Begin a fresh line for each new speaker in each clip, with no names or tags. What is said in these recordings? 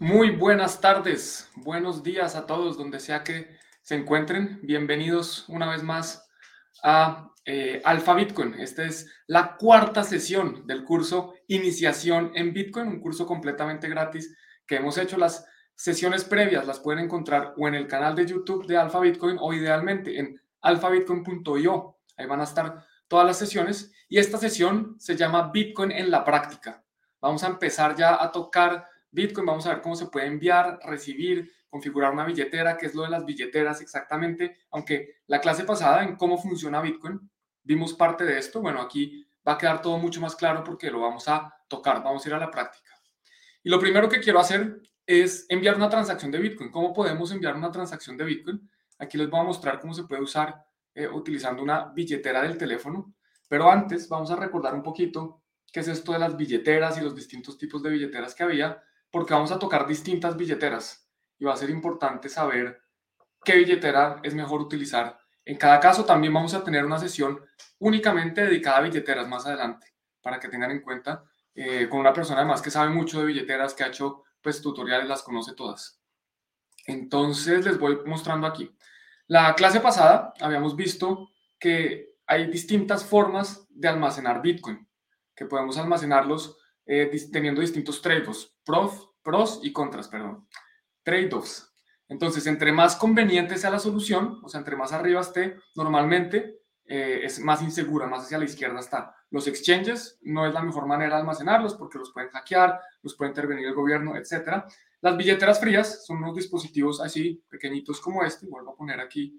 Muy buenas tardes, buenos días a todos, donde sea que se encuentren. Bienvenidos una vez más a eh, Alfa Bitcoin. Esta es la cuarta sesión del curso Iniciación en Bitcoin, un curso completamente gratis que hemos hecho. Las sesiones previas las pueden encontrar o en el canal de YouTube de Alfa Bitcoin o idealmente en alfabitcoin.io. Ahí van a estar todas las sesiones y esta sesión se llama Bitcoin en la práctica. Vamos a empezar ya a tocar Bitcoin, vamos a ver cómo se puede enviar, recibir, configurar una billetera, qué es lo de las billeteras exactamente, aunque la clase pasada en cómo funciona Bitcoin vimos parte de esto, bueno, aquí va a quedar todo mucho más claro porque lo vamos a tocar, vamos a ir a la práctica. Y lo primero que quiero hacer es enviar una transacción de Bitcoin. ¿Cómo podemos enviar una transacción de Bitcoin? Aquí les voy a mostrar cómo se puede usar eh, utilizando una billetera del teléfono, pero antes vamos a recordar un poquito qué es esto de las billeteras y los distintos tipos de billeteras que había porque vamos a tocar distintas billeteras y va a ser importante saber qué billetera es mejor utilizar. En cada caso también vamos a tener una sesión únicamente dedicada a billeteras más adelante, para que tengan en cuenta, eh, con una persona además que sabe mucho de billeteras, que ha hecho pues tutoriales, las conoce todas. Entonces les voy mostrando aquí. La clase pasada habíamos visto que hay distintas formas de almacenar Bitcoin, que podemos almacenarlos eh, teniendo distintos trade-offs, pros, pros y contras, perdón. Trade-offs. Entonces, entre más conveniente sea la solución, o sea, entre más arriba esté, normalmente eh, es más insegura, más hacia la izquierda está. Los exchanges no es la mejor manera de almacenarlos porque los pueden hackear, los puede intervenir el gobierno, etc. Las billeteras frías son unos dispositivos así, pequeñitos como este. Vuelvo a poner aquí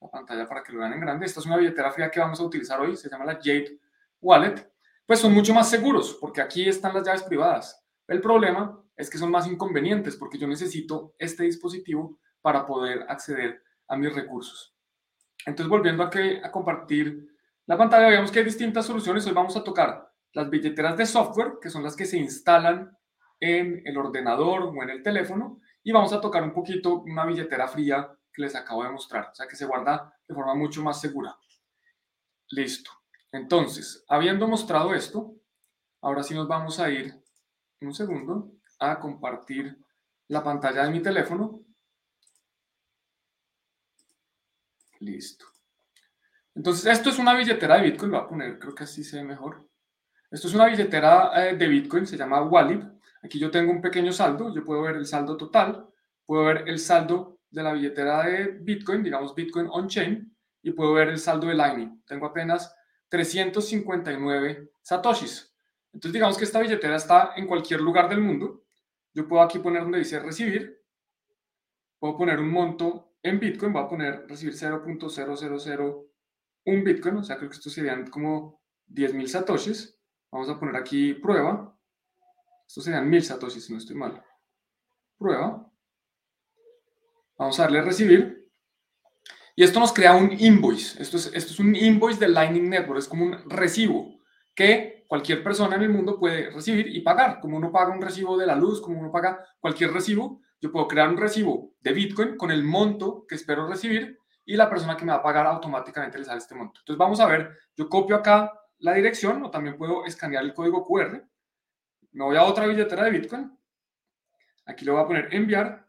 la pantalla para que lo vean en grande. Esta es una billetera fría que vamos a utilizar hoy, se llama la Jade Wallet pues son mucho más seguros, porque aquí están las llaves privadas. El problema es que son más inconvenientes, porque yo necesito este dispositivo para poder acceder a mis recursos. Entonces, volviendo a, compartir la pantalla, vemos que hay distintas soluciones. Hoy vamos a tocar las billeteras de software, que son las que se instalan en el ordenador o en el teléfono, y vamos a tocar un poquito una billetera fría que les acabo de mostrar, o sea, que se guarda de forma mucho más segura. Listo. Entonces, habiendo mostrado esto, ahora sí nos vamos a ir un segundo a compartir la pantalla de mi teléfono. Listo. Entonces, esto es una billetera de Bitcoin, lo voy a poner, creo que así se ve mejor. Esto es una billetera eh, de Bitcoin, se llama Wallet. Aquí yo tengo un pequeño saldo, yo puedo ver el saldo total, puedo ver el saldo de la billetera de Bitcoin, digamos Bitcoin on-chain, y puedo ver el saldo de Lightning. Tengo apenas 359 satoshis. Entonces digamos que esta billetera está en cualquier lugar del mundo. Yo puedo aquí poner donde dice recibir. Puedo poner un monto en Bitcoin. Voy a poner recibir 0.0001 Bitcoin. O sea, creo que esto serían como 10.000 satoshis. Vamos a poner aquí prueba. Esto serían 1.000 satoshis, si no estoy mal. Prueba. Vamos a darle recibir. Y esto nos crea un invoice. Esto es, esto es un invoice de Lightning Network. Es como un recibo que cualquier persona en el mundo puede recibir y pagar. Como uno paga un recibo de la luz, como uno paga cualquier recibo, yo puedo crear un recibo de Bitcoin con el monto que espero recibir y la persona que me va a pagar automáticamente le sale este monto. Entonces vamos a ver, yo copio acá la dirección o también puedo escanear el código QR. Me voy a otra billetera de Bitcoin. Aquí le voy a poner enviar.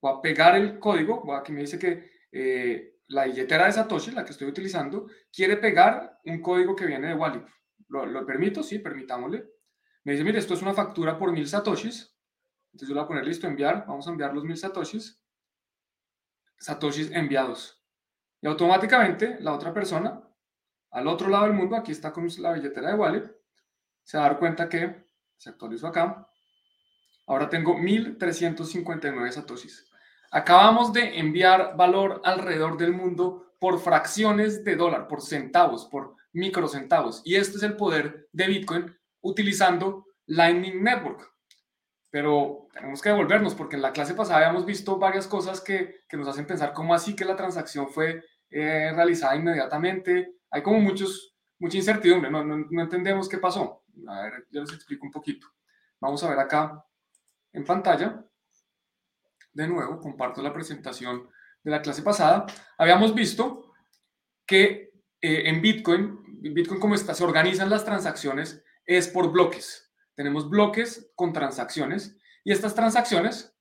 Voy a pegar el código. Aquí me dice que eh, la billetera de Satoshi, la que estoy utilizando, quiere pegar un código que viene de Wallet. ¿Lo, permito? Sí, permitámosle. Me dice, mire, esto es una factura por mil Satoshis. Entonces yo le voy a poner listo, enviar. Vamos a enviar los mil Satoshis. Satoshis enviados. Y automáticamente la otra persona, al otro lado del mundo, aquí está con la billetera de Wallet, se va a dar cuenta que se actualizó acá. Ahora tengo 1359 Satoshis. Acabamos de enviar valor alrededor del mundo por fracciones de dólar, por centavos, por microcentavos. Y este es el poder de Bitcoin utilizando Lightning Network. Pero tenemos que devolvernos porque en la clase pasada habíamos visto varias cosas que, nos hacen pensar cómo así que la transacción fue eh, realizada inmediatamente. Hay como muchos, mucha incertidumbre, no, no entendemos qué pasó. A ver, yo les explico un poquito. Vamos a ver acá en pantalla de nuevo, comparto la presentación de la clase pasada, habíamos visto que eh, en Bitcoin, Bitcoin como está, se organizan las transacciones es por bloques. Tenemos bloques con transacciones Y estas transacciones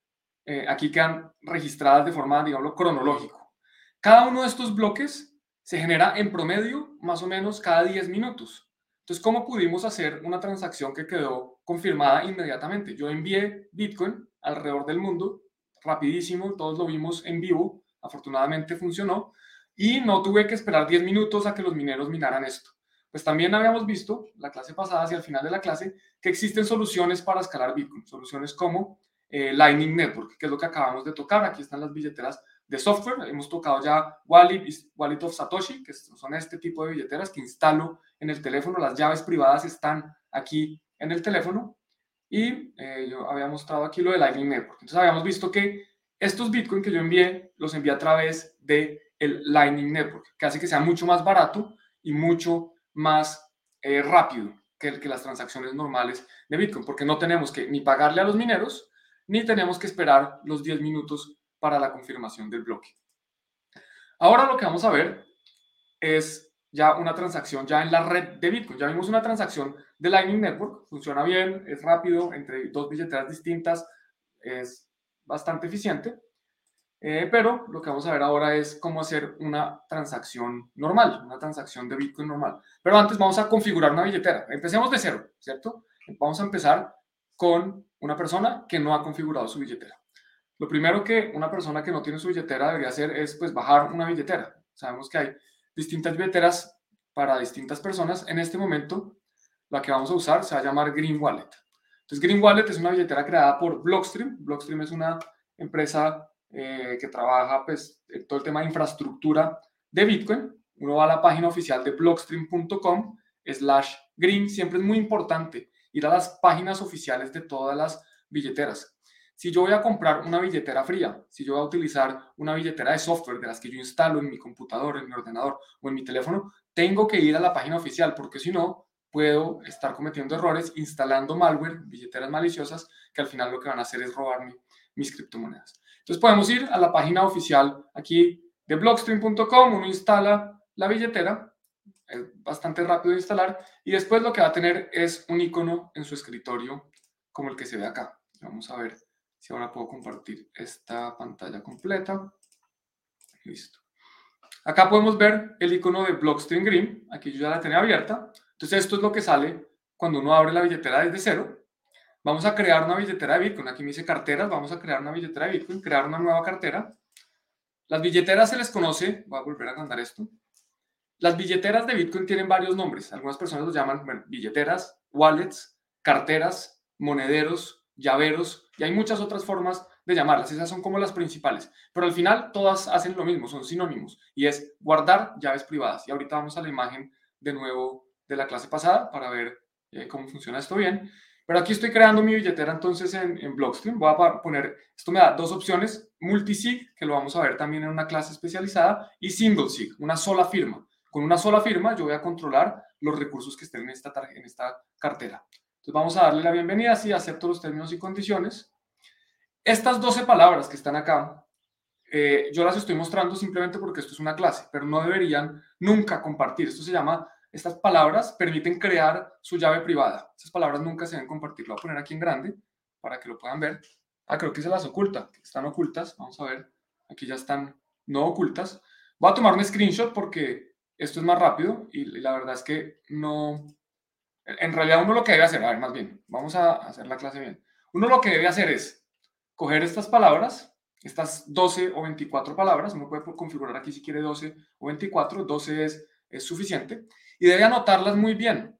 eh, aquí quedan registradas de forma, digamos, cronológico. Cada uno de estos bloques se genera en promedio más o menos cada 10 minutos. Entonces, ¿cómo pudimos hacer una transacción que quedó confirmada inmediatamente? Yo envié Bitcoin alrededor del mundo, rapidísimo, todos lo vimos en vivo, afortunadamente funcionó, y no tuve que esperar 10 minutos a que los mineros minaran esto. Pues también habíamos visto, la clase pasada, hacia el final de la clase, que existen soluciones para escalar Bitcoin, soluciones como eh, Lightning Network, que es lo que acabamos de tocar. Aquí están las billeteras de software. Hemos tocado ya Wallet, Wallet of Satoshi, que son este tipo de billeteras que instalo en el teléfono. Las llaves privadas están aquí en el teléfono. Y eh, yo había mostrado aquí lo de Lightning Network. Entonces habíamos visto que estos Bitcoin que yo envié, los envié a través de el Lightning Network, que hace que sea mucho más barato y mucho más eh, rápido que, que las transacciones normales de Bitcoin, porque no tenemos que ni pagarle a los mineros, ni tenemos que esperar los 10 minutos para la confirmación del bloque. Ahora lo que vamos a ver es ya una transacción ya en la red de Bitcoin. Ya vimos una transacción de Lightning Network, funciona bien, es rápido, entre dos billeteras distintas, es bastante eficiente. Eh, pero lo que vamos a ver ahora es cómo hacer una transacción normal, una transacción de Bitcoin normal. Pero antes vamos a configurar una billetera. Empecemos de cero, ¿cierto? Vamos a empezar con una persona que no ha configurado su billetera. Lo primero que una persona que no tiene su billetera debería hacer es pues bajar una billetera. Sabemos que hay distintas billeteras para distintas personas. En este momento, la que vamos a usar se va a llamar Green Wallet. Entonces, Green Wallet es una billetera creada por Blockstream. Blockstream es una empresa eh, que trabaja pues todo el tema de infraestructura de Bitcoin. Uno va a la página oficial de blockstream.com slash green. Siempre es muy importante ir a las páginas oficiales de todas las billeteras. Si yo voy a comprar una billetera fría, si yo voy a utilizar una billetera de software de las que yo instalo en mi computador, en mi ordenador o en mi teléfono, tengo que ir a la página oficial porque si no, puedo estar cometiendo errores instalando malware, billeteras maliciosas, que al final lo que van a hacer es robarme mis criptomonedas. Entonces podemos ir a la página oficial aquí de blockstream.com, uno instala la billetera, es bastante rápido de instalar, y después lo que va a tener es un icono en su escritorio como el que se ve acá. Vamos a ver si ahora puedo compartir esta pantalla completa. Listo. Acá podemos ver el icono de Blockstream Green. Aquí yo ya la tenía abierta. Entonces esto es lo que sale cuando uno abre la billetera desde cero. Vamos a crear una billetera de Bitcoin. Aquí me dice carteras. Vamos a crear una billetera de Bitcoin, crear una nueva cartera. Las billeteras se les conoce, voy a volver a agrandar esto. Las billeteras de Bitcoin tienen varios nombres. Algunas personas los llaman billeteras, wallets, carteras, monederos, llaveros, y hay muchas otras formas de llamarlas. Esas son como las principales. Pero al final todas hacen lo mismo, son sinónimos. Y es guardar llaves privadas. Y ahorita vamos a la imagen de nuevo de la clase pasada para ver eh, cómo funciona esto bien. Pero aquí estoy creando mi billetera entonces en, en Blockstream. Voy a poner, esto me da dos opciones, multisig, que lo vamos a ver también en una clase especializada, y single sig, una sola firma. Con una sola firma yo voy a controlar los recursos que estén en esta, en esta cartera. Vamos a darle la bienvenida, sí, acepto los términos y condiciones. Estas 12 palabras que están acá, eh, yo las estoy mostrando simplemente porque esto es una clase, pero no deberían nunca compartir. Esto se llama, estas palabras permiten crear su llave privada. Esas palabras nunca se deben compartir. Lo voy a poner aquí en grande para que lo puedan ver. Ah, creo que se las oculta, están ocultas. Vamos a ver, aquí ya están no ocultas. Voy a tomar un screenshot porque esto es más rápido y la verdad es que no, en realidad uno lo que debe hacer, a ver, más bien, vamos a hacer la clase bien. Uno lo que debe hacer es coger estas palabras, estas 12 o 24 palabras, uno puede configurar aquí si quiere 12 o 24, 12 es, suficiente, y debe anotarlas muy bien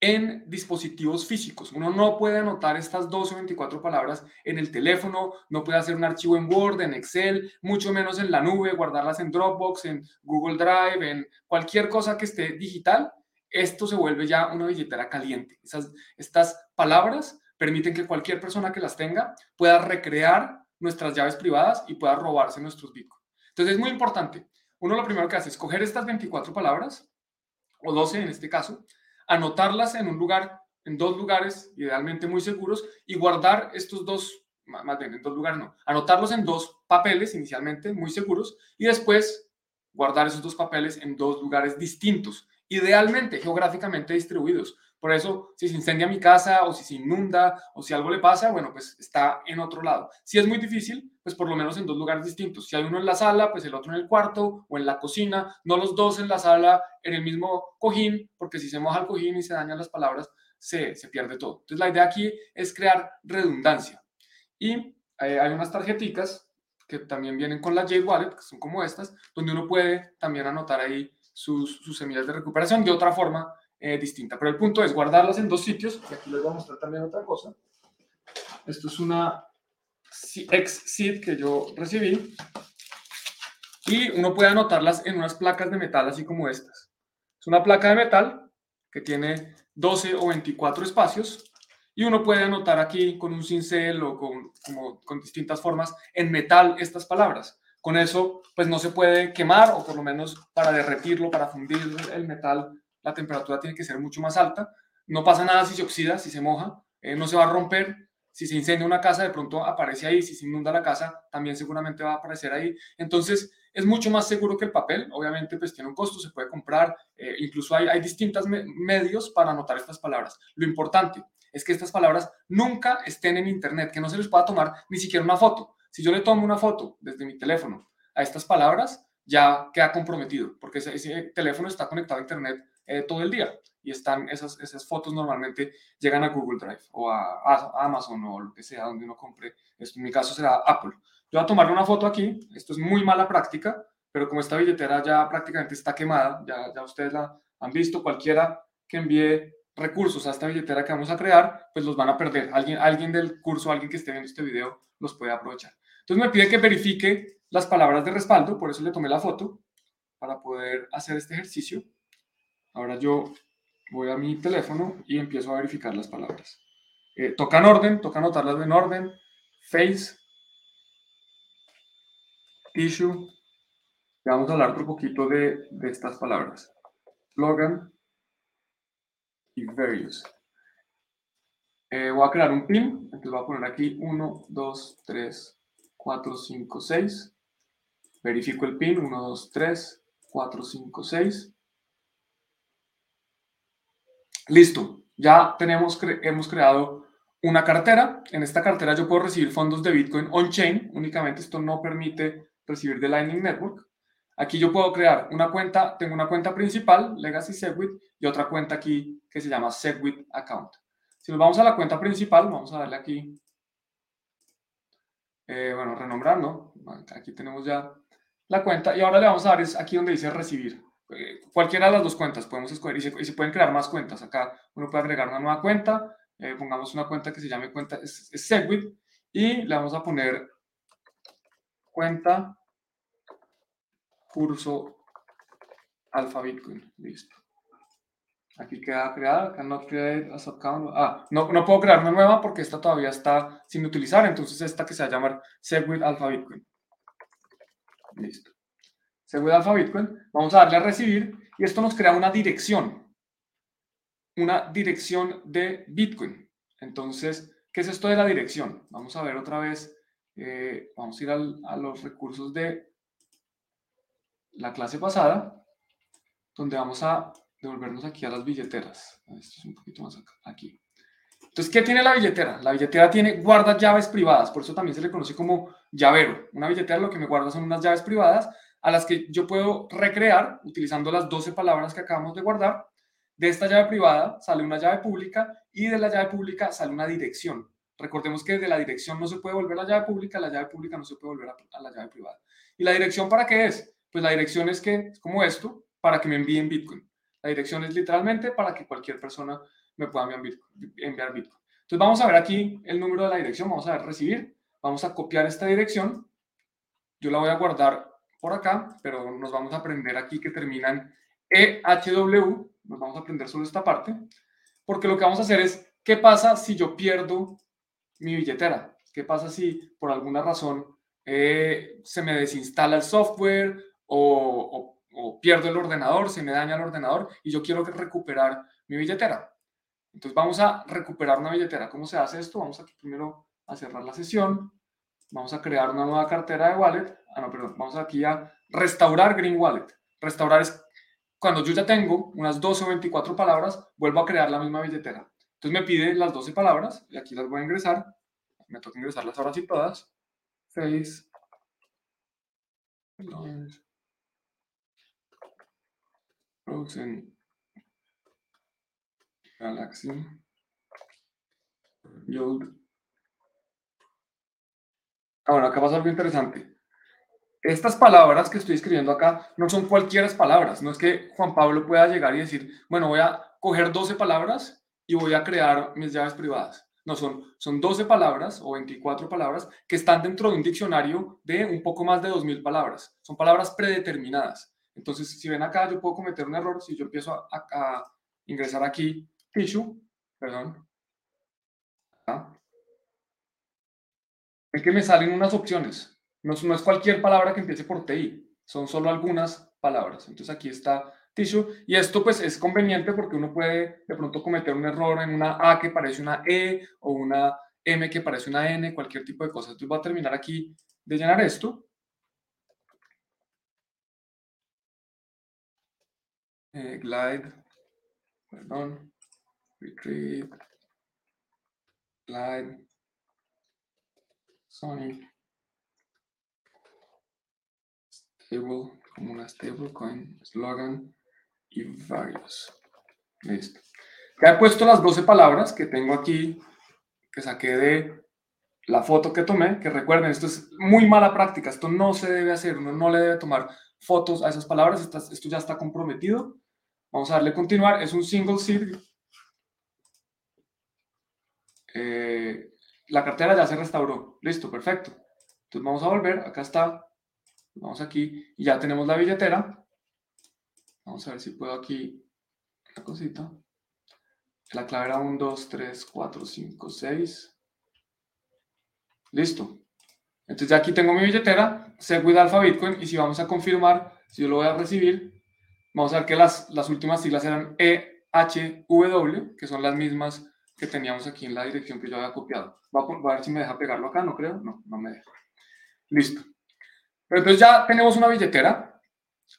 en dispositivos físicos. Uno no puede anotar estas 12 o 24 palabras en el teléfono, no puede hacer un archivo en Word, en Excel, mucho menos en la nube, guardarlas en Dropbox, en Google Drive, en cualquier cosa que esté digital esto se vuelve ya una billetera caliente. Esas, estas palabras permiten que cualquier persona que las tenga pueda recrear nuestras llaves privadas y pueda robarse nuestros bitcoins. Entonces es muy importante. Uno lo primero que hace es coger estas 24 palabras, o 12 en este caso, anotarlas en un lugar, en dos lugares, idealmente muy seguros, y guardar estos dos, más bien en dos lugares no, anotarlos en dos papeles inicialmente muy seguros y después guardar esos dos papeles en dos lugares distintos idealmente geográficamente distribuidos. Por eso, si se incendia mi casa o si se inunda o si algo le pasa, bueno, pues está en otro lado. Si es muy difícil, pues por lo menos en dos lugares distintos. Si hay uno en la sala, pues el otro en el cuarto o en la cocina, no los dos en la sala en el mismo cojín, porque si se moja el cojín y se dañan las palabras, se, se pierde todo. Entonces la idea aquí es crear redundancia. Y eh, hay unas tarjeticas que también vienen con la Jade Wallet, que son como estas, donde uno puede también anotar ahí sus, sus semillas de recuperación de otra forma eh, distinta. Pero el punto es guardarlas en dos sitios, y aquí les voy a mostrar también otra cosa. Esto es una ex seed que yo recibí y uno puede anotarlas en unas placas de metal así como estas. Es una placa de metal que tiene 12 o 24 espacios y uno puede anotar aquí con un cincel o con distintas formas en metal estas palabras. Con eso, pues no se puede quemar o por lo menos para derretirlo, para fundir el metal, la temperatura tiene que ser mucho más alta. No pasa nada si se oxida, si se moja, eh, no se va a romper. Si se incendia una casa, de pronto aparece ahí. Si se inunda la casa, también seguramente va a aparecer ahí. Entonces, es mucho más seguro que el papel. Obviamente, pues tiene un costo, se puede comprar. Eh, incluso hay, hay distintos medios para anotar estas palabras. Lo importante es que estas palabras nunca estén en Internet, que no se les pueda tomar ni siquiera una foto. Si yo le tomo una foto desde mi teléfono a estas palabras, ya queda comprometido, porque ese, ese teléfono está conectado a Internet eh, todo el día. Y están esas, esas fotos normalmente llegan a Google Drive o a, Amazon o lo que sea donde uno compre. En mi caso será Apple. Yo voy a tomar una foto aquí. Esto es muy mala práctica, pero como esta billetera ya prácticamente está quemada, ya, ya ustedes la han visto, cualquiera que envíe recursos a esta billetera que vamos a crear, pues los van a perder. Alguien, alguien del curso, alguien que esté viendo este video, los puede aprovechar. Entonces me pide que verifique las palabras de respaldo, por eso le tomé la foto, para poder hacer este ejercicio. Ahora yo voy a mi teléfono y empiezo a verificar las palabras. Eh, toca en orden, toca anotarlas en orden. Face, tissue. Ya vamos a hablar un poquito de, de estas palabras. Slogan y various. Eh, voy a crear un pin, entonces voy a poner aquí 1, 2, 3, 4, 5, 6. Verifico el pin, 1, 2, 3, 4, 5, 6. Listo, ya tenemos, hemos creado una cartera. En esta cartera yo puedo recibir fondos de Bitcoin on-chain. Únicamente esto no permite recibir de Lightning Network. Aquí yo puedo crear una cuenta, tengo una cuenta principal, Legacy Segwit, y otra cuenta aquí que se llama Segwit Account. Si nos vamos a la cuenta principal, vamos a darle aquí, eh, bueno, renombrando. Aquí tenemos ya la cuenta y ahora le vamos a dar es aquí donde dice recibir. Eh, cualquiera de las dos cuentas podemos escoger y se, pueden crear más cuentas. Acá uno puede agregar una nueva cuenta, eh, pongamos una cuenta que se llame cuenta Segwit y le vamos a poner cuenta curso alfa Bitcoin. Listo. Aquí queda creada. Ah, no, no puedo crear una nueva porque esta todavía está sin utilizar, entonces esta que se va a llamar Segwit Alpha Bitcoin. Listo. Segwit Alpha Bitcoin. Vamos a darle a recibir y esto nos crea una dirección. Una dirección de Bitcoin. Entonces, ¿qué es esto de la dirección? Vamos a ver otra vez. Eh, vamos a ir a los recursos de la clase pasada, donde vamos a devolvernos aquí a las billeteras. Esto es un poquito más acá, aquí. Entonces, ¿qué tiene la billetera? La billetera tiene guarda llaves privadas, por eso también se le conoce como llavero. Una billetera lo que me guarda son unas llaves privadas a las que yo puedo recrear utilizando las 12 palabras que acabamos de guardar. De esta llave privada sale una llave pública y de la llave pública sale una dirección. Recordemos que de la dirección no se puede volver a la llave pública, la llave pública no se puede volver a, la llave privada. ¿Y la dirección para qué es? Pues la dirección es que es como esto, para que me envíen Bitcoin. La dirección es literalmente para que cualquier persona me pueda enviar Bitcoin. Entonces vamos a ver aquí el número de la dirección, vamos a ver recibir, vamos a copiar esta dirección, yo la voy a guardar por acá, pero nos vamos a aprender aquí que termina en EHW, nos vamos a aprender solo esta parte, porque lo que vamos a hacer es, ¿qué pasa si yo pierdo mi billetera? ¿Qué pasa si por alguna razón eh, se me desinstala el software o o pierdo el ordenador, se me daña el ordenador y yo quiero recuperar mi billetera. Entonces vamos a recuperar una billetera. ¿Cómo se hace esto? Vamos aquí primero a cerrar la sesión. Vamos a crear una nueva cartera de wallet. Ah, no, perdón. Vamos aquí a restaurar Green Wallet. Restaurar es cuando yo ya tengo unas 12 o 24 palabras, vuelvo a crear la misma billetera. Entonces me pide las 12 palabras y aquí las voy a ingresar. Me toca ingresarlas ahora sí todas. 6. Frozen Galaxy. Ahora, acá pasa algo interesante. Estas palabras que estoy escribiendo acá no son cualquiera palabras. No es que Juan Pablo pueda llegar y decir, bueno, voy a coger 12 palabras y voy a crear mis llaves privadas. No, son, son 12 palabras o 24 palabras que están dentro de un diccionario de un poco más de 2.000 palabras. Son palabras predeterminadas. Entonces, si ven acá, yo puedo cometer un error si yo empiezo a, a ingresar aquí tissue, perdón, es que me salen unas opciones. No, no, es cualquier palabra que empiece por TI, son solo algunas palabras. Entonces aquí está tissue y esto pues es conveniente porque uno puede de pronto cometer un error en una A que parece una E o una M que parece una N, cualquier tipo de cosa. Entonces voy a terminar aquí de llenar esto. Eh, glide, perdón, retreat, glide, Sony. Stable, como una stablecoin, slogan y varios. Listo. Ya he puesto las 12 palabras que tengo aquí, que saqué de la foto que tomé, que recuerden, esto es muy mala práctica, esto no se debe hacer, uno no le debe tomar fotos a esas palabras, esto ya está comprometido. Vamos a darle continuar, es un single seed. Eh, la cartera ya se restauró. Listo, perfecto. Entonces vamos a volver, acá está. Vamos aquí y ya tenemos la billetera. Vamos a ver si puedo aquí una cosita. La clave era 1, 2, 3, 4, 5, 6. Listo. Entonces ya aquí tengo mi billetera, Segwit Alpha Bitcoin, y si vamos a confirmar, si yo lo voy a recibir, vamos a ver que las, las últimas siglas eran EHW, que son las mismas que teníamos aquí en la dirección que yo había copiado. Voy a, ver si me deja pegarlo acá, no creo, no, no me deja. Listo. Pero entonces ya tenemos una billetera,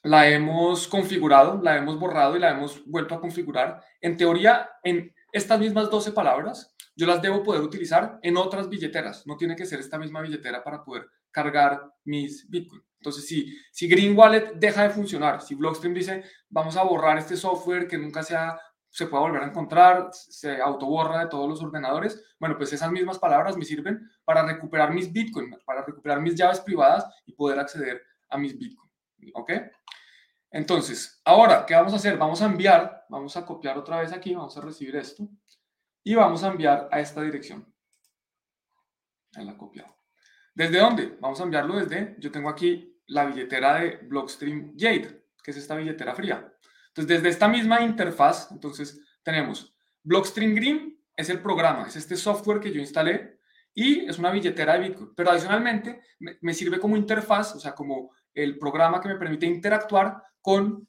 la hemos configurado, la hemos borrado y la hemos vuelto a configurar. En teoría, en estas mismas 12 palabras, yo las debo poder utilizar en otras billeteras. No tiene que ser esta misma billetera para poder cargar mis Bitcoin. Entonces, si, si Green Wallet deja de funcionar, si Blockstream dice, vamos a borrar este software que nunca se se puede volver a encontrar, se autoborra de todos los ordenadores. Bueno, pues esas mismas palabras me sirven para recuperar mis Bitcoin, para recuperar mis llaves privadas y poder acceder a mis Bitcoin. ¿Ok? Entonces, ahora, ¿qué vamos a hacer? Vamos a enviar, vamos a copiar otra vez aquí, vamos a recibir esto y vamos a enviar a esta dirección. En la copiado. ¿Desde dónde? Vamos a enviarlo desde, yo tengo aquí la billetera de Blockstream Jade, que es esta billetera fría. Entonces, desde esta misma interfaz, entonces tenemos Blockstream Green, es el programa, es este software que yo instalé y es una billetera de Bitcoin. Pero adicionalmente me, sirve como interfaz, o sea, como el programa que me permite interactuar con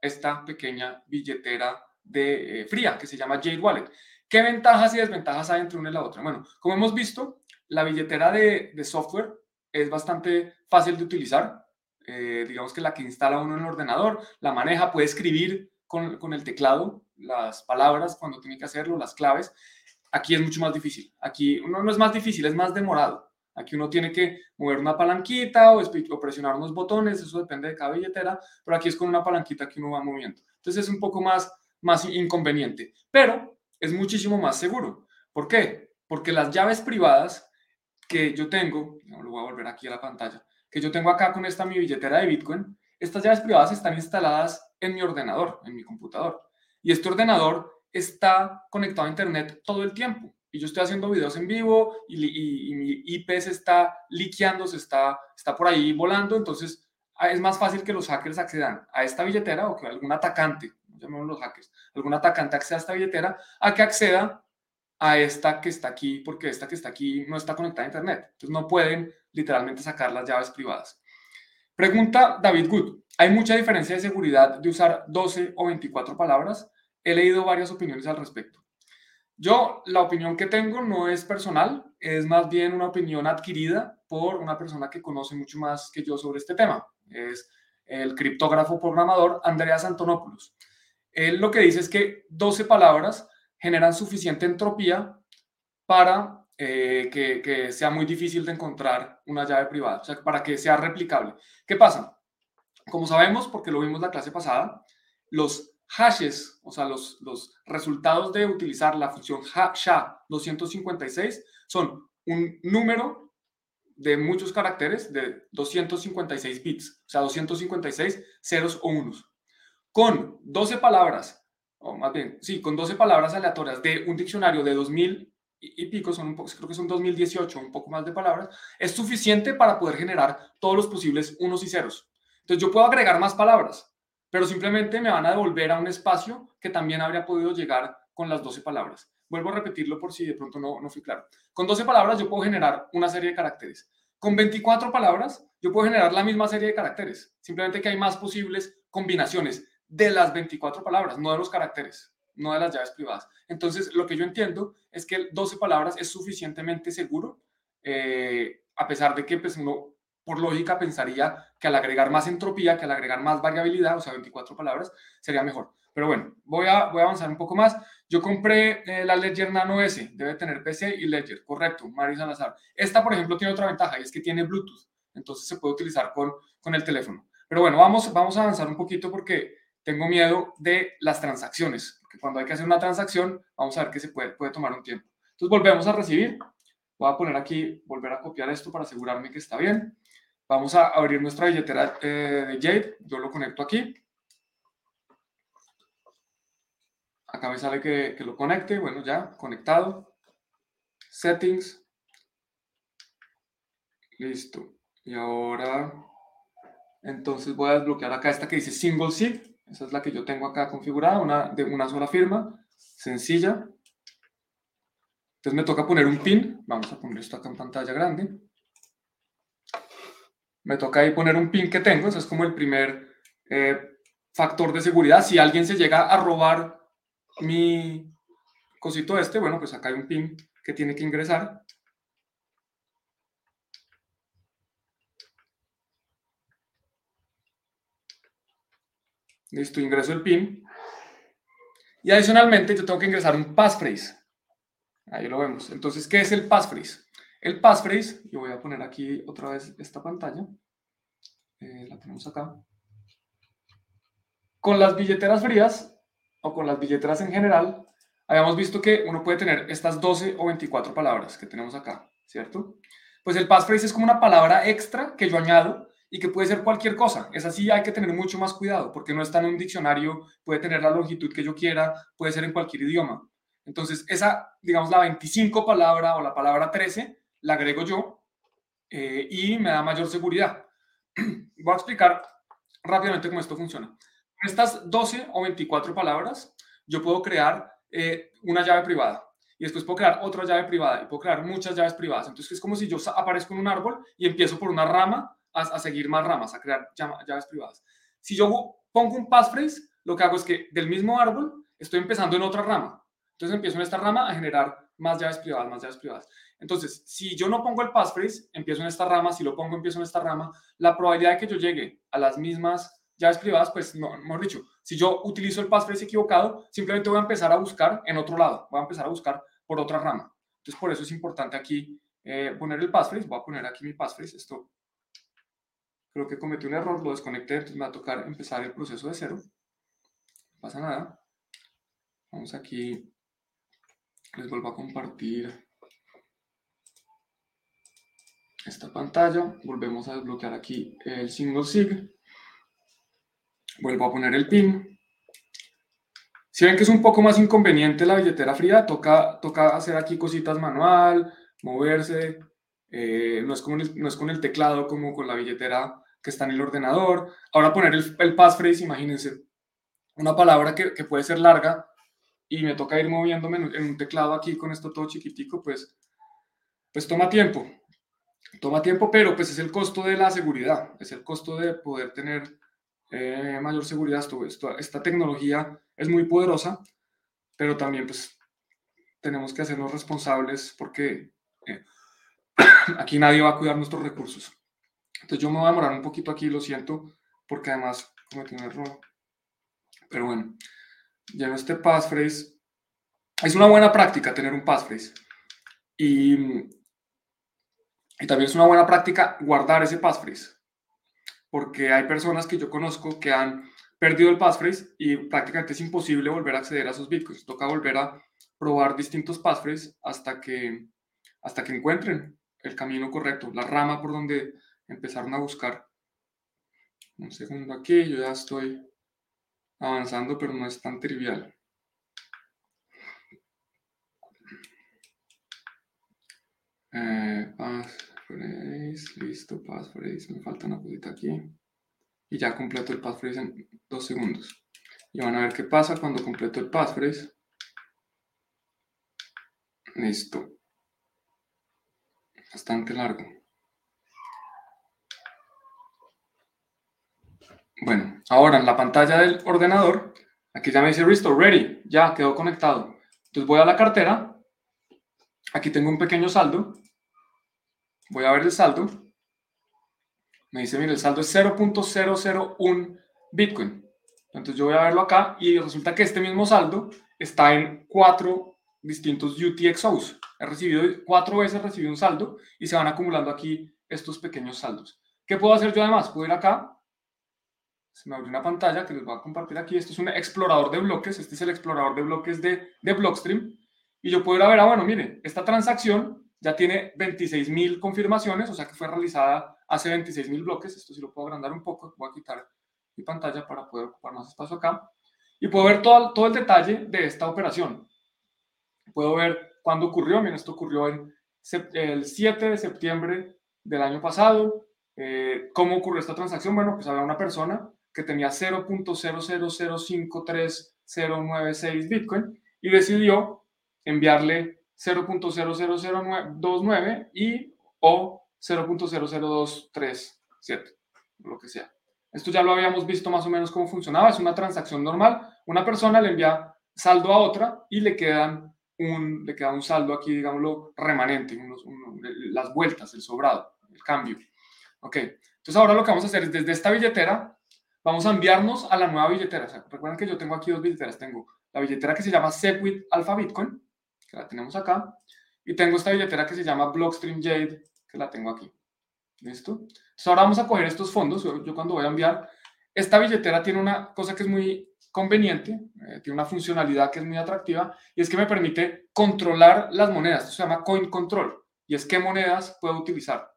esta pequeña billetera de eh, fría que se llama Jade Wallet. ¿Qué ventajas y desventajas hay entre una y la otra? Bueno, como hemos visto, la billetera de, software es bastante fácil de utilizar. Eh, digamos que la que instala uno en el ordenador, la maneja, puede escribir con, con, el teclado las palabras cuando tiene que hacerlo, las claves. Aquí es mucho más difícil. Aquí no, no es más difícil, es más demorado. Aquí uno tiene que mover una palanquita o, o, presionar unos botones, eso depende de cada billetera, pero aquí es con una palanquita que uno va moviendo. Entonces es un poco más, más inconveniente, pero es muchísimo más seguro. ¿Por qué? Porque las llaves privadas que yo tengo, lo voy a volver aquí a la pantalla, que yo tengo acá con esta mi billetera de Bitcoin, estas llaves privadas están instaladas en mi ordenador, en mi computador. Y este ordenador está conectado a Internet todo el tiempo. Y yo estoy haciendo videos en vivo y, mi IP se está liqueando, se está, está por ahí volando. Entonces ah, es más fácil que los hackers accedan a esta billetera o que algún atacante, llamemos los hackers, algún atacante acceda a esta billetera, a que acceda a esta que está aquí, porque esta que está aquí no está conectada a Internet. Entonces no pueden literalmente sacar las llaves privadas. Pregunta David Good. ¿Hay mucha diferencia de seguridad de usar 12 o 24 palabras? He leído varias opiniones al respecto. Yo, la opinión que tengo no es personal, es más bien una opinión adquirida por una persona que conoce mucho más que yo sobre este tema. Es el criptógrafo programador Andreas Antonopoulos. Él lo que dice es que 12 palabras generan suficiente entropía para eh, que, sea muy difícil de encontrar una llave privada, o sea, para que sea replicable. ¿Qué pasa? Como sabemos, porque lo vimos la clase pasada, los hashes, o sea, los, los resultados de utilizar la función SHA-256 son un número de muchos caracteres de 256 bits, o sea, 256 ceros o unos. Con 12 palabras, o más bien, sí, con 12 palabras aleatorias de un diccionario de 2000 y pico, son un creo que son 2018, un poco más de palabras, es suficiente para poder generar todos los posibles unos y ceros. Entonces yo puedo agregar más palabras, pero simplemente me van a devolver a un espacio que también habría podido llegar con las 12 palabras. Vuelvo a repetirlo por si de pronto no, no fui claro. Con 12 palabras yo puedo generar una serie de caracteres. Con 24 palabras yo puedo generar la misma serie de caracteres, simplemente que hay más posibles combinaciones de las 24 palabras, no de los caracteres, no de las llaves privadas. Entonces, lo que yo entiendo es que 12 palabras es suficientemente seguro, eh, a pesar de que pues, uno por lógica pensaría que al agregar más entropía, que al agregar más variabilidad, o sea, 24 palabras, sería mejor. Pero bueno, voy a, voy a avanzar un poco más. Yo compré eh, la Ledger Nano S, debe tener PC y Ledger, correcto, Mari Salazar. Esta, por ejemplo, tiene otra ventaja y es que tiene Bluetooth, entonces se puede utilizar con, con el teléfono. Pero bueno, vamos, vamos a avanzar un poquito porque tengo miedo de las transacciones, porque cuando hay que hacer una transacción, vamos a ver que se puede, puede tomar un tiempo. Entonces volvemos a recibir. Voy a poner aquí, volver a copiar esto para asegurarme que está bien. Vamos a abrir nuestra billetera eh, de Jade. Yo lo conecto aquí. Acá me sale que, que lo conecte. Bueno, ya, conectado. Settings. Listo. Y ahora, entonces voy a desbloquear acá esta que dice Single SIG. Esa es la que yo tengo acá configurada, una, de una sola firma, sencilla. Entonces me toca poner un pin. Vamos a poner esto acá en pantalla grande me toca ahí poner un pin que tengo, eso es como el primer eh, factor de seguridad. Si alguien se llega a robar mi cosito este, bueno, pues acá hay un pin que tiene que ingresar. Listo, ingreso el pin. Y adicionalmente yo tengo que ingresar un passphrase. Ahí lo vemos. Entonces, ¿qué es el passphrase? El passphrase, yo voy a poner aquí otra vez esta pantalla, eh, la tenemos acá. Con las billeteras frías o con las billeteras en general, habíamos visto que uno puede tener estas 12 o 24 palabras que tenemos acá, ¿cierto? Pues el passphrase es como una palabra extra que yo añado y que puede ser cualquier cosa. Es así, hay que tener mucho más cuidado porque no está en un diccionario, puede tener la longitud que yo quiera, puede ser en cualquier idioma. Entonces, esa, digamos, la 25 palabra o la palabra 13 la agrego yo eh, y me da mayor seguridad. Voy a explicar rápidamente cómo esto funciona. Estas 12 o 24 palabras, yo puedo crear eh, una llave privada y después puedo crear otra llave privada y puedo crear muchas llaves privadas. Entonces es como si yo aparezco en un árbol y empiezo por una rama a, seguir más ramas, a crear llaves privadas. Si yo pongo un passphrase, lo que hago es que del mismo árbol estoy empezando en otra rama. Entonces empiezo en esta rama a generar más llaves privadas, más llaves privadas. Entonces, si yo no pongo el passphrase, empiezo en esta rama, si lo pongo, empiezo en esta rama, la probabilidad de que yo llegue a las mismas llaves privadas, pues, no, mejor dicho, si yo utilizo el passphrase equivocado, simplemente voy a empezar a buscar en otro lado, voy a empezar a buscar por otra rama. Entonces, por eso es importante aquí eh, poner el passphrase. Voy a poner aquí mi passphrase. Esto creo que cometí un error, lo desconecté, entonces me va a tocar empezar el proceso de cero. No pasa nada. Vamos aquí, les vuelvo a compartir esta pantalla, volvemos a desbloquear aquí el single sig, vuelvo a poner el pin. Si ven que es un poco más inconveniente la billetera fría, toca, toca hacer aquí cositas manual, moverse, eh, no, es como no es con el teclado como con la billetera que está en el ordenador. Ahora poner el, el passphrase, imagínense, una palabra que, puede ser larga y me toca ir moviéndome en, un teclado aquí con esto todo chiquitico, pues, pues toma tiempo. Toma tiempo, pero pues es el costo de la seguridad, es el costo de poder tener eh, mayor seguridad. Esto, esta tecnología es muy poderosa, pero también pues tenemos que hacernos responsables porque eh, aquí nadie va a cuidar nuestros recursos. Entonces yo me voy a demorar un poquito aquí, lo siento, porque además cometí un error. Pero bueno, lleno este passphrase. Es una buena práctica tener un passphrase. Y, y también es una buena práctica guardar ese passphrase. Porque hay personas que yo conozco que han perdido el passphrase y prácticamente es imposible volver a acceder a esos bitcoins. Toca volver a probar distintos passphrases hasta que, hasta que encuentren el camino correcto, la rama por donde empezaron a buscar. Un segundo aquí, yo ya estoy avanzando, pero no es tan trivial. Eh, passphrase, listo, passphrase, me falta una cosita aquí. Y ya completo el passphrase en dos segundos. Y van a ver qué pasa cuando completo el passphrase. Listo. Bastante largo. Bueno, ahora en la pantalla del ordenador, aquí ya me dice Restore Ready, ya quedó conectado. Entonces voy a la cartera, aquí tengo un pequeño saldo, voy a ver el saldo, me dice, mire, el saldo es 0.001 Bitcoin. Entonces yo voy a verlo acá y resulta que este mismo saldo está en 4 distintos UTXOs. He recibido cuatro veces un saldo y se van acumulando aquí estos pequeños saldos. ¿Qué puedo hacer yo además? Puedo ir acá, se me abre una pantalla que les voy a compartir aquí. Esto es un explorador de bloques, este es el explorador de bloques de, de Blockstream. Y yo puedo ir a ver, ah, bueno, mire, esta transacción ya tiene 26.000 confirmaciones, o sea que fue realizada hace 26.000 bloques. Esto sí lo puedo agrandar un poco, voy a quitar mi pantalla para poder ocupar más espacio acá. Y puedo ver todo, todo el detalle de esta operación puedo ver cuándo ocurrió. Miren, esto ocurrió en el 7 de septiembre del año pasado. Eh, ¿Cómo ocurrió esta transacción? Bueno, pues había una persona que tenía 0.0005396 Bitcoin y decidió enviarle 0.00029 y o 0.00237, lo que sea. Esto ya lo habíamos visto más o menos cómo funcionaba. Es una transacción normal. Una persona le envía saldo a otra y le quedan un, le queda un saldo aquí, digámoslo, remanente, las vueltas, el sobrado, el cambio. Ok, entonces ahora lo que vamos a hacer es desde esta billetera, vamos a enviarnos a la nueva billetera. recuerden que yo tengo aquí dos billeteras. Tengo la billetera que se llama Segwit Alpha Bitcoin, que la tenemos acá, y tengo esta billetera que se llama Blockstream Jade, que la tengo aquí. ¿Listo? Entonces ahora vamos a coger estos fondos. Yo cuando voy a enviar, esta billetera tiene una cosa que es muy conveniente, eh, tiene una funcionalidad que es muy atractiva y es que me permite controlar las monedas. Esto se llama coin control y es qué monedas puedo utilizar.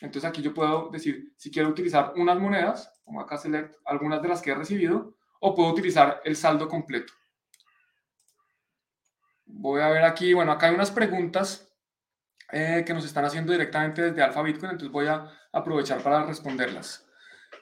Entonces aquí yo puedo decir si quiero utilizar unas monedas, como acá select algunas de las que he recibido, o puedo utilizar el saldo completo. Voy a ver aquí, bueno, acá hay unas preguntas eh, que nos están haciendo directamente desde Alpha Bitcoin, entonces voy a aprovechar para responderlas.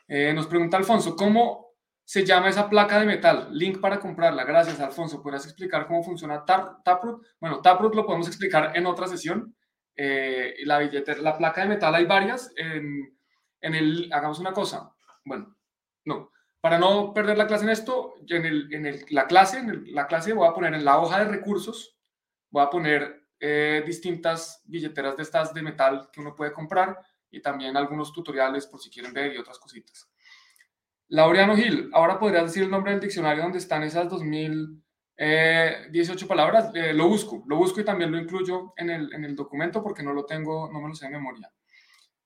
Eh, nos pregunta Alfonso, ¿cómo se llama esa placa de metal? Link para comprarla. Gracias, Alfonso. ¿Podrías explicar cómo funciona Taproot? Bueno, Taproot lo podemos explicar en otra sesión. Eh, la billetera, la placa de metal hay varias. En, el, hagamos una cosa. Bueno, no. Para no perder la clase en esto, en, el, en la clase, en la clase voy a poner en la hoja de recursos, voy a poner eh, distintas billeteras de estas de metal que uno puede comprar y también algunos tutoriales por si quieren ver y otras cositas. Laureano Gil, ahora podrías decir el nombre del diccionario donde están esas 2018 eh, palabras. Eh, lo busco, lo busco y también lo incluyo en el, en el documento porque no lo tengo, no me lo sé de memoria.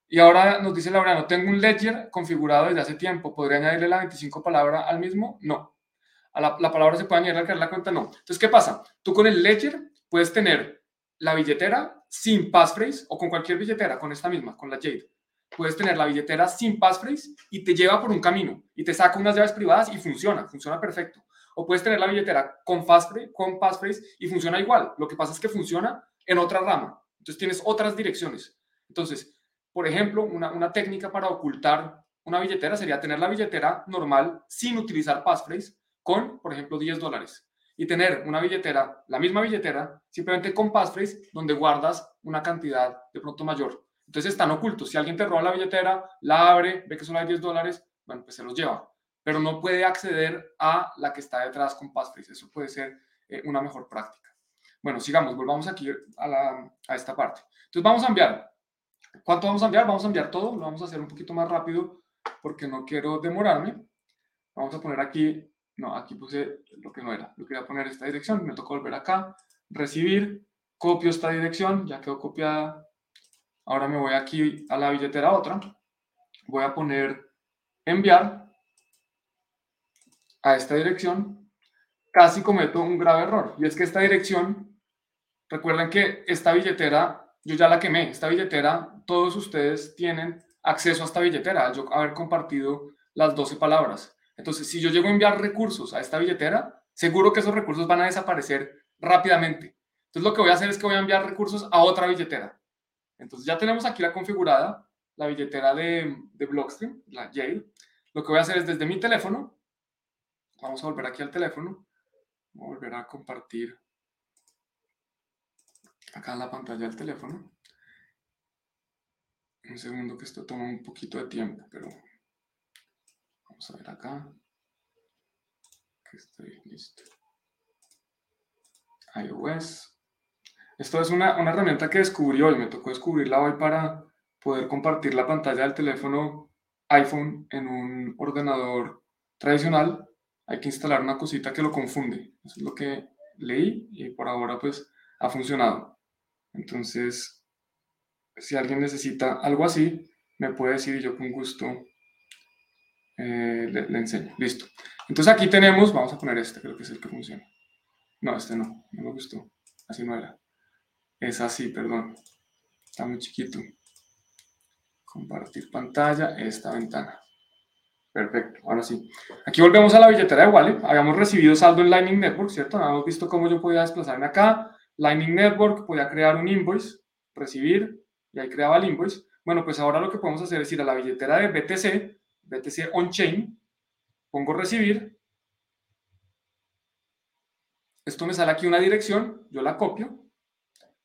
Y ahora nos dice Laureano, tengo un ledger configurado desde hace tiempo. ¿Podría añadirle la 25 palabra al mismo? No. La, la palabra se puede añadir al crear la cuenta, no. Entonces, ¿qué pasa? Tú con el ledger puedes tener la billetera sin passphrase o con cualquier billetera, con esta misma, con la Jade puedes tener la billetera sin passphrase y te lleva por un camino y te saca unas llaves privadas y funciona, funciona perfecto. O puedes tener la billetera con passphrase, con passphrase y funciona igual. Lo que pasa es que funciona en otra rama. Entonces tienes otras direcciones. Entonces, por ejemplo, una, una técnica para ocultar una billetera sería tener la billetera normal sin utilizar passphrase con, por ejemplo, 10 dólares. Y tener una billetera, la misma billetera, simplemente con passphrase, donde guardas una cantidad de pronto mayor. Entonces están ocultos. Si alguien te roba la billetera, la abre, ve que solo hay 10 dólares, bueno, pues se los lleva. Pero no puede acceder a la que está detrás con passphrase. Eso puede ser eh, una mejor práctica. Bueno, sigamos, volvamos aquí a, a esta parte. Entonces vamos a enviar. ¿Cuánto vamos a enviar? Vamos a enviar todo. Lo vamos a hacer un poquito más rápido porque no quiero demorarme. Vamos a poner aquí, no, aquí puse lo que no era. Yo quería poner esta dirección, me tocó volver acá, recibir, copio esta dirección, ya quedó copiada. Ahora me voy aquí a la billetera otra. Voy a poner enviar a esta dirección. Casi cometo un grave error. Y es que esta dirección, recuerden que esta billetera, yo ya la quemé. Esta billetera, todos ustedes tienen acceso a esta billetera, yo haber compartido las 12 palabras. Entonces, si yo llego a enviar recursos a esta billetera, seguro que esos recursos van a desaparecer rápidamente. Entonces, lo que voy a hacer es que voy a enviar recursos a otra billetera. Entonces, ya tenemos aquí la configurada, la billetera de, de Blockstream, la Yale. Lo que voy a hacer es desde mi teléfono, vamos a volver aquí al teléfono, voy a volver a compartir acá la pantalla del teléfono. Un segundo que esto toma un poquito de tiempo, pero vamos a ver acá. Que estoy listo. iOS. Esto es una, una herramienta que descubrí hoy, me tocó descubrirla hoy para poder compartir la pantalla del teléfono iPhone en un ordenador tradicional. Hay que instalar una cosita que lo confunde. Eso es lo que leí y por ahora pues ha funcionado. Entonces, si alguien necesita algo así, me puede decir y yo con gusto eh, le, enseño. Listo. Entonces aquí tenemos, vamos a poner este, creo que es el que funciona. No, este no, no me gustó. Así no era. Es así, perdón. Está muy chiquito. Compartir pantalla, esta ventana. Perfecto, ahora sí. Aquí volvemos a la billetera de Wallet. Habíamos recibido saldo en Lightning Network, ¿cierto? Habíamos visto cómo yo podía desplazarme acá. Lightning Network, podía crear un invoice, recibir, y ahí creaba el invoice. Bueno, pues ahora lo que podemos hacer es ir a la billetera de BTC, BTC on-chain, pongo recibir. Esto me sale aquí una dirección, yo la copio.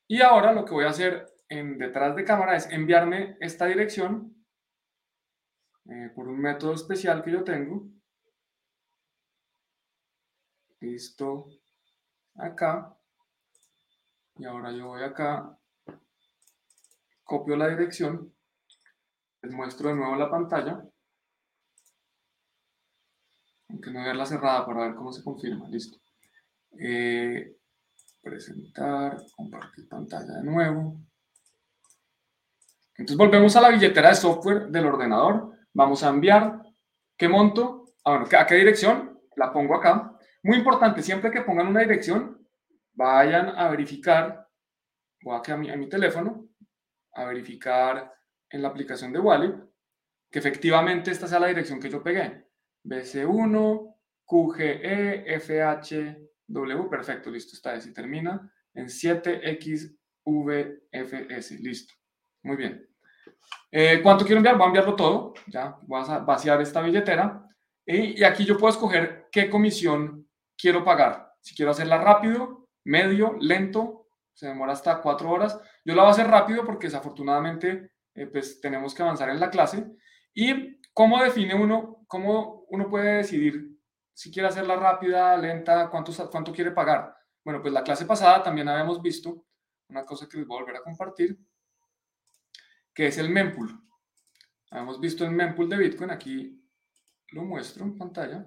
Y ahora lo que voy a hacer en detrás de cámara es enviarme esta dirección eh, por un método especial que yo tengo. Listo. Acá. Y ahora yo voy acá copio la dirección, les muestro de nuevo la pantalla, aunque no la cerrada para ver cómo se confirma, listo. Eh, presentar, compartir pantalla de nuevo. Entonces volvemos a la billetera de software del ordenador, vamos a enviar, ¿qué monto? Ah, bueno, ¿a qué dirección? La pongo acá. Muy importante, siempre que pongan una dirección, vayan a verificar, voy aquí a mi, a mi teléfono, a verificar en la aplicación de Wallet que efectivamente esta sea la dirección que yo pegué. BC1, QGE, FHW, perfecto, listo, está ahí, termina en 7XVFS, listo. Muy bien. Eh, ¿Cuánto quiero enviar? Voy a enviarlo todo, ya, voy a vaciar esta billetera y, y aquí yo puedo escoger qué comisión quiero pagar. Si quiero hacerla rápido, medio, lento, se demora hasta cuatro horas. Yo la voy a hacer rápido porque desafortunadamente eh, pues tenemos que avanzar en la clase. ¿Y cómo define uno, cómo uno puede decidir si quiere hacerla rápida, lenta, cuánto, cuánto quiere pagar? Bueno, pues la clase pasada también habíamos visto una cosa que les voy a volver a compartir, que es el mempool. Habíamos visto el mempool de Bitcoin, aquí lo muestro en pantalla.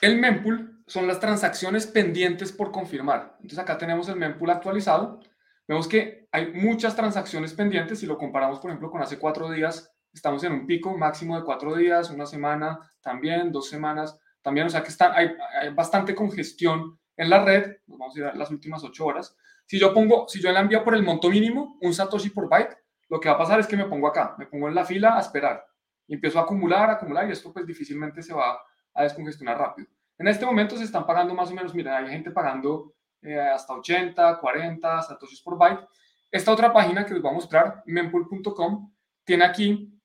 El mempool son las transacciones pendientes por confirmar. Entonces acá tenemos el mempool actualizado. Vemos que hay muchas transacciones pendientes. Si lo comparamos, por ejemplo, con hace cuatro días, estamos en un pico máximo de cuatro días, una semana también, dos semanas también. O sea que está, hay, bastante congestión en la red. Nos vamos a ir a las últimas ocho horas. Si yo pongo, si yo la envío por el monto mínimo, un Satoshi por byte, lo que va a pasar es que me pongo acá, me pongo en la fila a esperar. Y empiezo a acumular, acumular y esto pues difícilmente se va a descongestionar rápido. En este momento se están pagando más o menos, mira, hay gente pagando eh, hasta 80, 40 satoshis por byte. Esta otra página que les voy a mostrar, mempool.com, tiene aquí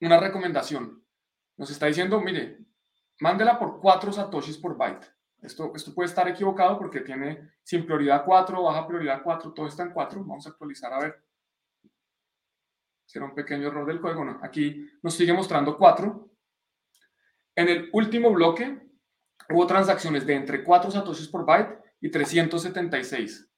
una recomendación. Nos está diciendo, mire, mándela por 4 satoshis por byte. Esto, esto puede estar equivocado porque tiene sin prioridad 4, baja prioridad 4, todo está en 4. Vamos a actualizar a ver. Será un pequeño error del código. No, aquí nos sigue mostrando 4. En el último bloque hubo transacciones de entre 4 satoshis por byte y 376.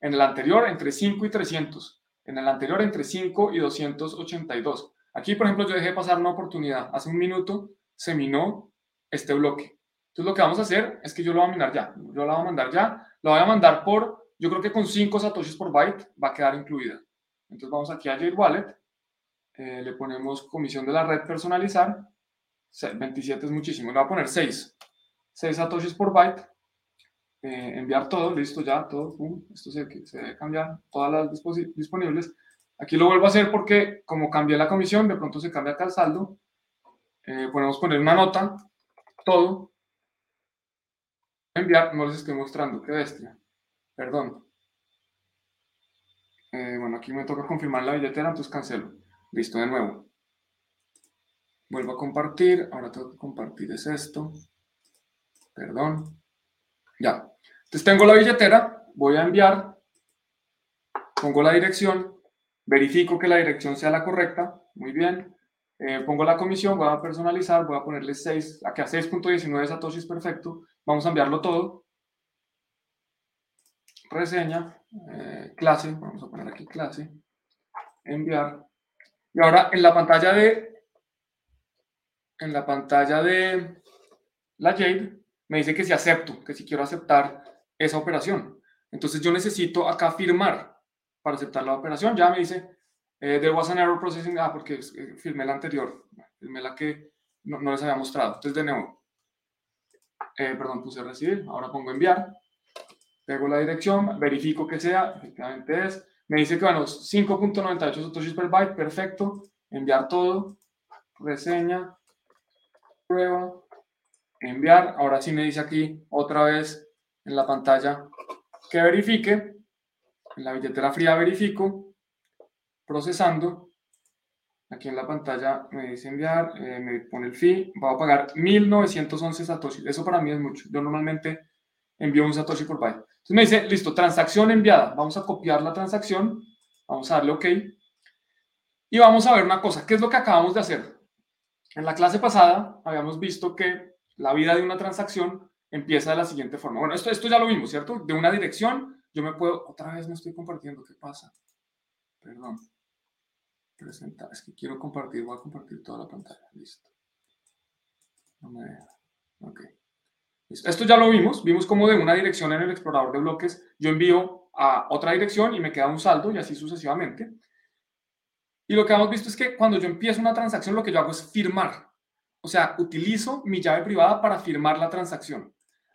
En el anterior, entre 5 y 300. En el anterior entre 5 y 282. Aquí, por ejemplo, yo dejé pasar una oportunidad. Hace un minuto se minó este bloque. Entonces lo que vamos a hacer es que yo lo voy a minar ya. Yo la voy a mandar ya. Lo voy a mandar por, yo creo que con 5 satoshis por byte va a quedar incluida. Entonces vamos aquí a Jade Wallet. Eh, le ponemos comisión de la red personalizar. 27 es muchísimo. Le voy a poner 6. 6 satoshis por byte. Eh, enviar todo, listo, ya, todo, esto se, se debe cambiar, todas las disponibles. Aquí lo vuelvo a hacer porque como cambié la comisión, de pronto se cambia acá el saldo. Eh, podemos poner una nota, todo. Enviar, no les estoy mostrando, qué bestia. Perdón. Eh, bueno, aquí me toca confirmar la billetera, entonces cancelo. Listo, de nuevo. Vuelvo a compartir, ahora tengo que compartir es esto. Perdón. Ya. Entonces tengo la billetera, voy a enviar, pongo la dirección, verifico que la dirección sea la correcta, muy bien. Eh, pongo la comisión, voy a personalizar, voy a ponerle 6, aquí a 6.19 satoshis, perfecto. Vamos a enviarlo todo. Reseña, eh, clase, vamos a poner aquí clase, enviar. Y ahora en la pantalla de, en la pantalla de la Jade, me dice que si acepto, que si quiero aceptar esa operación. Entonces yo necesito acá firmar para aceptar la operación. Ya me dice, eh, there was an error processing, ah, porque eh, firmé la anterior, firmé la que no, les había mostrado. Entonces de nuevo, eh, perdón, puse recibir, ahora pongo enviar, pego la dirección, verifico que sea, efectivamente es, me dice que bueno, 5.98 satoshis per byte, perfecto, enviar todo, reseña, prueba, enviar. Ahora sí me dice aquí otra vez en la pantalla que verifique. En la billetera fría verifico. Procesando. Aquí en la pantalla me dice enviar, eh, me pone el fee. Va a pagar 1911 satoshi. Eso para mí es mucho. Yo normalmente envío un satoshi por byte. Entonces me dice, listo, transacción enviada. Vamos a copiar la transacción. Vamos a darle OK. Y vamos a ver una cosa. ¿Qué es lo que acabamos de hacer? En la clase pasada habíamos visto que la vida de una transacción empieza de la siguiente forma. Bueno, esto, esto ya lo vimos, ¿cierto? De una dirección, yo me puedo, otra vez no estoy compartiendo, ¿qué pasa? Perdón. Presentar, es que quiero compartir, voy a compartir toda la pantalla, listo. No me. Esto ya lo vimos, vimos como de una dirección en el explorador de bloques yo envío a otra dirección y me queda un saldo y así sucesivamente. Y lo que hemos visto es que cuando yo empiezo una transacción, lo que yo hago es firmar. O sea, utilizo mi llave privada para firmar la transacción.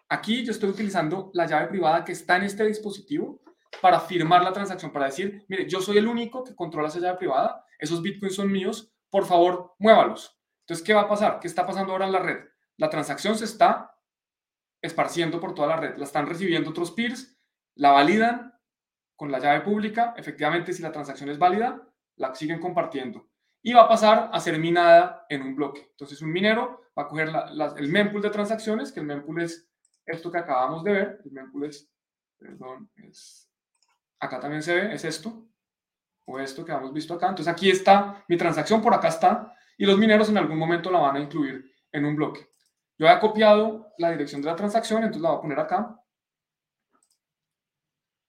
Aquí yo estoy utilizando la llave privada que está en este dispositivo para firmar la transacción, para decir, mire, yo soy el único que controla esa llave privada, esos bitcoins son míos, por favor, muévalos. Entonces, ¿qué va a pasar? ¿Qué está pasando ahora en la red? La transacción se está esparciendo por toda la red, la están recibiendo otros peers, la validan con la llave pública, efectivamente, si la transacción es válida, la siguen compartiendo y va a pasar a ser minada en un bloque. Entonces un minero va a coger el mempool de transacciones, que el mempool es esto que acabamos de ver, el mempool es, perdón, es, acá también se ve, es esto, o esto que hemos visto acá. Entonces aquí está mi transacción, por acá está, y los mineros en algún momento la van a incluir en un bloque. Yo he copiado la dirección de la transacción, entonces la voy a poner acá.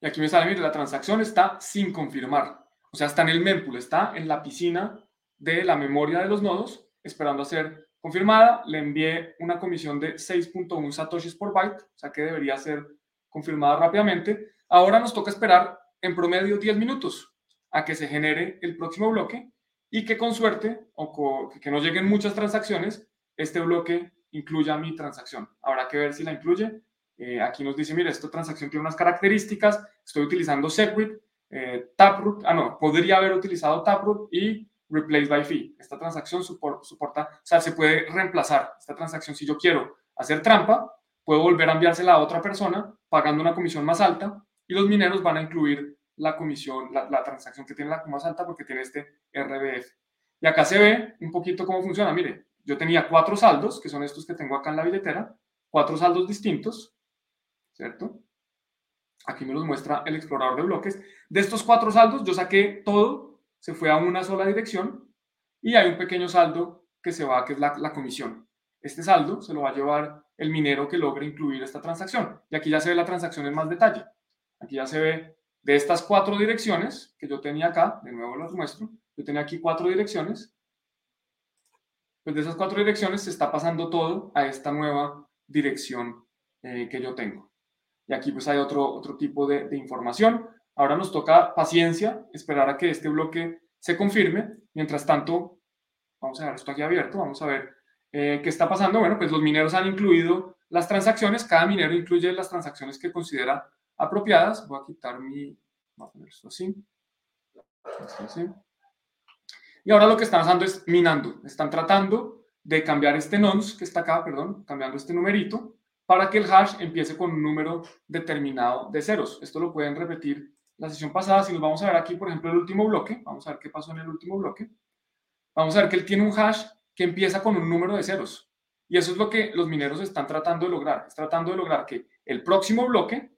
Y aquí me sale, mire, la transacción está sin confirmar. O sea, está en el mempool, está en la piscina de la memoria de los nodos, esperando a ser confirmada. Le envié una comisión de 6.1 satoshis por byte, o sea que debería ser confirmada rápidamente. Ahora nos toca esperar en promedio 10 minutos a que se genere el próximo bloque y que con suerte o que no lleguen muchas transacciones, este bloque incluya mi transacción. Habrá que ver si la incluye. Eh, aquí nos dice, mira, esta transacción tiene unas características, estoy utilizando Segwit, eh, Taproot, ah no, podría haber utilizado Taproot y replace by fee. Esta transacción soporta, o sea, se puede reemplazar. Esta transacción, si yo quiero hacer trampa, puedo volver a enviársela a otra persona pagando una comisión más alta y los mineros van a incluir la comisión, la, transacción que tiene la más alta porque tiene este RBF. Y acá se ve un poquito cómo funciona. Mire, yo tenía cuatro saldos, que son estos que tengo acá en la billetera, cuatro saldos distintos, ¿cierto? Aquí me los muestra el explorador de bloques. De estos cuatro saldos, yo saqué todo se fue a una sola dirección y hay un pequeño saldo que se va, que es la, comisión. Este saldo se lo va a llevar el minero que logre incluir esta transacción. Y aquí ya se ve la transacción en más detalle. Aquí ya se ve de estas cuatro direcciones que yo tenía acá, de nuevo las muestro, yo tenía aquí cuatro direcciones, pues de esas cuatro direcciones se está pasando todo a esta nueva dirección eh, que yo tengo. Y aquí pues hay otro, otro tipo de, información. Ahora nos toca paciencia, esperar a que este bloque se confirme. Mientras tanto, vamos a dejar esto aquí abierto, vamos a ver eh, qué está pasando. Bueno, pues los mineros han incluido las transacciones, cada minero incluye las transacciones que considera apropiadas. Voy a quitar mi, voy a poner esto así. Esto así. Y ahora lo que están haciendo es minando. Están tratando de cambiar este nonce que está acá, perdón, cambiando este numerito para que el hash empiece con un número determinado de ceros. Esto lo pueden repetir la sesión pasada. Si nos vamos a ver aquí, por ejemplo, el último bloque, vamos a ver qué pasó en el último bloque. Vamos a ver que él tiene un hash que empieza con un número de ceros. Y eso es lo que los mineros están tratando de lograr. Es tratando de lograr que el próximo bloque,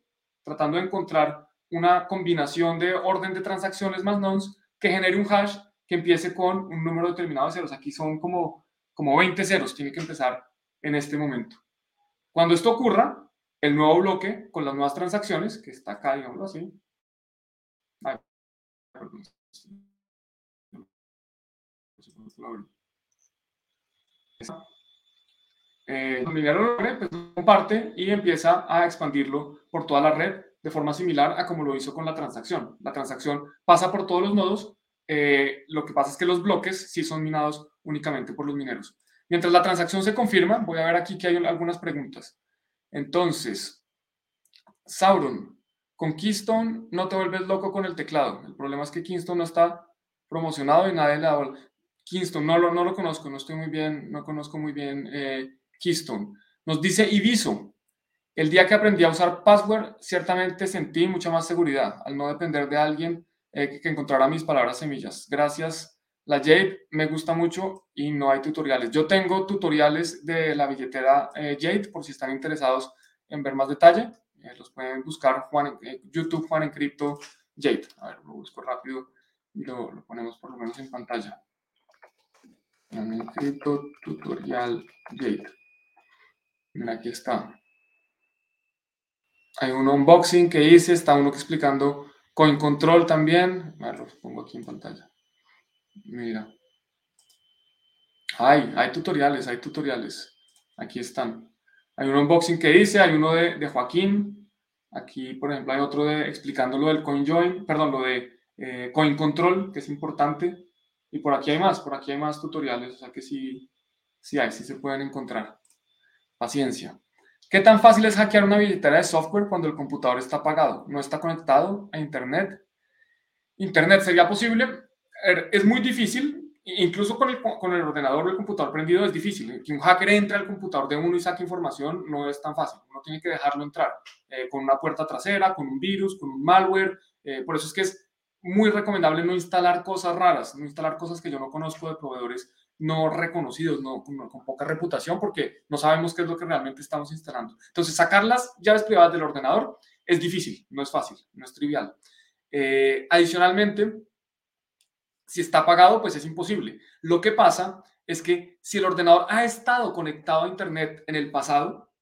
tratando de encontrar una combinación de orden de transacciones más nonce que genere un hash que empiece con un número determinado de ceros. Aquí son como, como 20 ceros, tiene que empezar en este momento. Cuando esto ocurra, el nuevo bloque con las nuevas transacciones, que está acá, digámoslo así. Eh, el minero pues, comparte y empieza a expandirlo por toda la red de forma similar a como lo hizo con la transacción. La transacción pasa por todos los nodos eh, lo que pasa es que los bloques sí son minados únicamente por los mineros. Mientras la transacción se confirma, voy a ver aquí que hay algunas preguntas. Entonces, Sauron, con Keystone no te vuelves loco con el teclado. El problema es que Keystone no está promocionado y nadie le da... Keystone, no lo, no lo conozco, no estoy muy bien, no conozco muy bien eh, Keystone. Nos dice Ibiso, el día que aprendí a usar password, ciertamente sentí mucha más seguridad al no depender de alguien eh, que encontrará mis palabras semillas. Gracias. La Jade me gusta mucho y no hay tutoriales. Yo tengo tutoriales de la billetera eh, Jade por si están interesados en ver más detalle. Eh, los pueden buscar Juan, YouTube Juan en Cripto Jade. A ver, lo busco rápido y lo, ponemos por lo menos en pantalla. Juan en Cripto Tutorial Jade. Mira, aquí está. Hay un unboxing que hice, está uno explicando Coin Control también. A los pongo aquí en pantalla. Mira. Hay, hay tutoriales, hay tutoriales. Aquí están. Hay un unboxing que hice, hay uno de, Joaquín. Aquí, por ejemplo, hay otro de explicando lo del CoinJoin, perdón, lo de eh, Coin Control, que es importante. Y por aquí hay más, por aquí hay más tutoriales, o sea que sí, sí hay, sí se pueden encontrar. Paciencia. ¿Qué tan fácil es hackear una billetera de software cuando el computador está apagado? No está conectado a Internet. Internet sería posible. Er, es muy difícil, incluso con el, con el ordenador o el computador prendido es difícil. Que un hacker entre al computador de uno y saque información no es tan fácil. Uno tiene que dejarlo entrar eh, con una puerta trasera, con un virus, con un malware. Eh, por eso es que es muy recomendable no instalar cosas raras, no instalar cosas que yo no conozco de proveedores no reconocidos, no, con, poca reputación, porque no sabemos qué es lo que realmente estamos instalando. Entonces, sacar las llaves privadas del ordenador es difícil, no es fácil, no es trivial. Eh, adicionalmente, si está apagado, pues es imposible. Lo que pasa es que si el ordenador ha estado conectado a Internet en el pasado,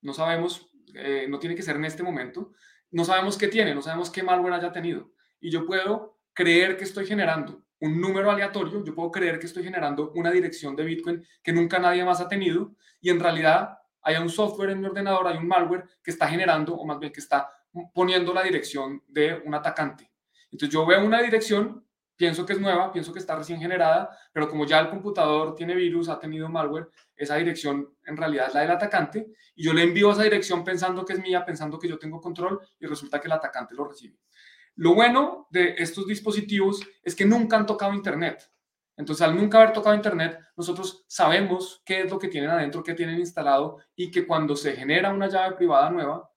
no sabemos, eh, no tiene que ser en este momento, no sabemos qué tiene, no sabemos qué malware haya tenido. Y yo puedo creer que estoy generando un número aleatorio, yo puedo creer que estoy generando una dirección de Bitcoin que nunca nadie más ha tenido y en realidad hay un software en mi ordenador, hay un malware que está generando, o más bien que está poniendo la dirección de un atacante. Entonces yo veo una dirección, pienso que es nueva, pienso que está recién generada, pero como ya el computador tiene virus, ha tenido malware, esa dirección en realidad es la del atacante y yo le envío esa dirección pensando que es mía, pensando que yo tengo control y resulta que el atacante lo recibe. Lo bueno de estos dispositivos es que nunca han tocado Internet. Entonces, al nunca haber tocado Internet, nosotros sabemos qué es lo que tienen adentro, qué tienen instalado y que cuando se genera una llave privada nueva,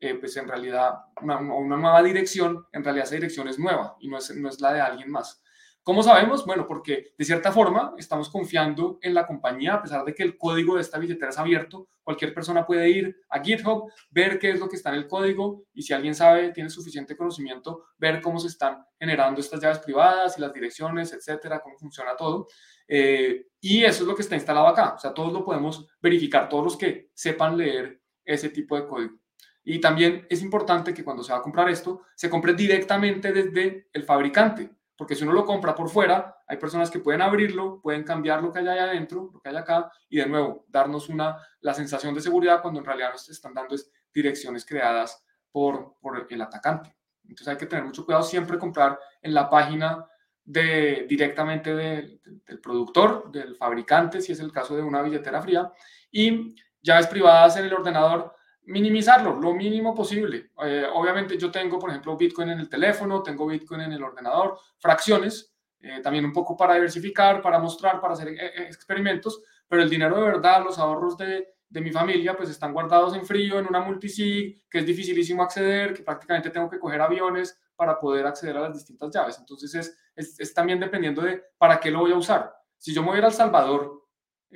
eh, pues en realidad una, una, nueva dirección, en realidad esa dirección es nueva y no es, no es la de alguien más. ¿Cómo sabemos? Bueno, porque de cierta forma estamos confiando en la compañía, a pesar de que el código de esta billetera es abierto, cualquier persona puede ir a GitHub, ver qué es lo que está en el código y si alguien sabe, tiene suficiente conocimiento, ver cómo se están generando estas llaves privadas y las direcciones, etcétera, cómo funciona todo. Eh, y eso es lo que está instalado acá, o sea, todos lo podemos verificar, todos los que sepan leer ese tipo de código. Y también es importante que cuando se va a comprar esto, se compre directamente desde el fabricante, porque si uno lo compra por fuera, hay personas que pueden abrirlo, pueden cambiar lo que hay ahí adentro, lo que hay acá, y de nuevo, darnos una, la sensación de seguridad cuando en realidad nos están dando es direcciones creadas por, por el atacante. Entonces hay que tener mucho cuidado, siempre comprar en la página de, directamente del productor, del fabricante, si es el caso de una billetera fría, y llaves privadas en el ordenador, minimizarlo lo mínimo posible. Eh, obviamente yo tengo, por ejemplo, Bitcoin en el teléfono, tengo Bitcoin en el ordenador, fracciones, eh, también un poco para diversificar, para mostrar, para hacer eh, experimentos, pero el dinero de verdad, los ahorros de, de mi familia, pues están guardados en frío, en una multisig, que es dificilísimo acceder, que prácticamente tengo que coger aviones para poder acceder a las distintas llaves. Entonces es, es, es también dependiendo de para qué lo voy a usar. Si yo me voy a ir a El Salvador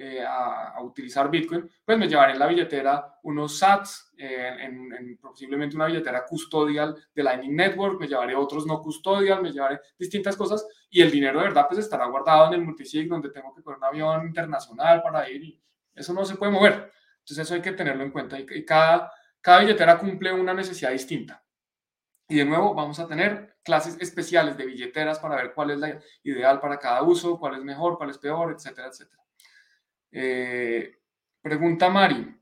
eh, a, utilizar Bitcoin, pues me llevaré en la billetera unos sats, eh, en, posiblemente una billetera custodial de Lightning Network, me llevaré otros no custodial, me llevaré distintas cosas y el dinero de verdad pues estará guardado en el multisig donde tengo que coger un avión internacional para ir y eso no se puede mover. Entonces eso hay que tenerlo en cuenta y, cada, cada billetera cumple una necesidad distinta. Y de nuevo vamos a tener clases especiales de billeteras para ver cuál es la ideal para cada uso, cuál es mejor, cuál es peor, etcétera, etcétera. Eh, pregunta Mari.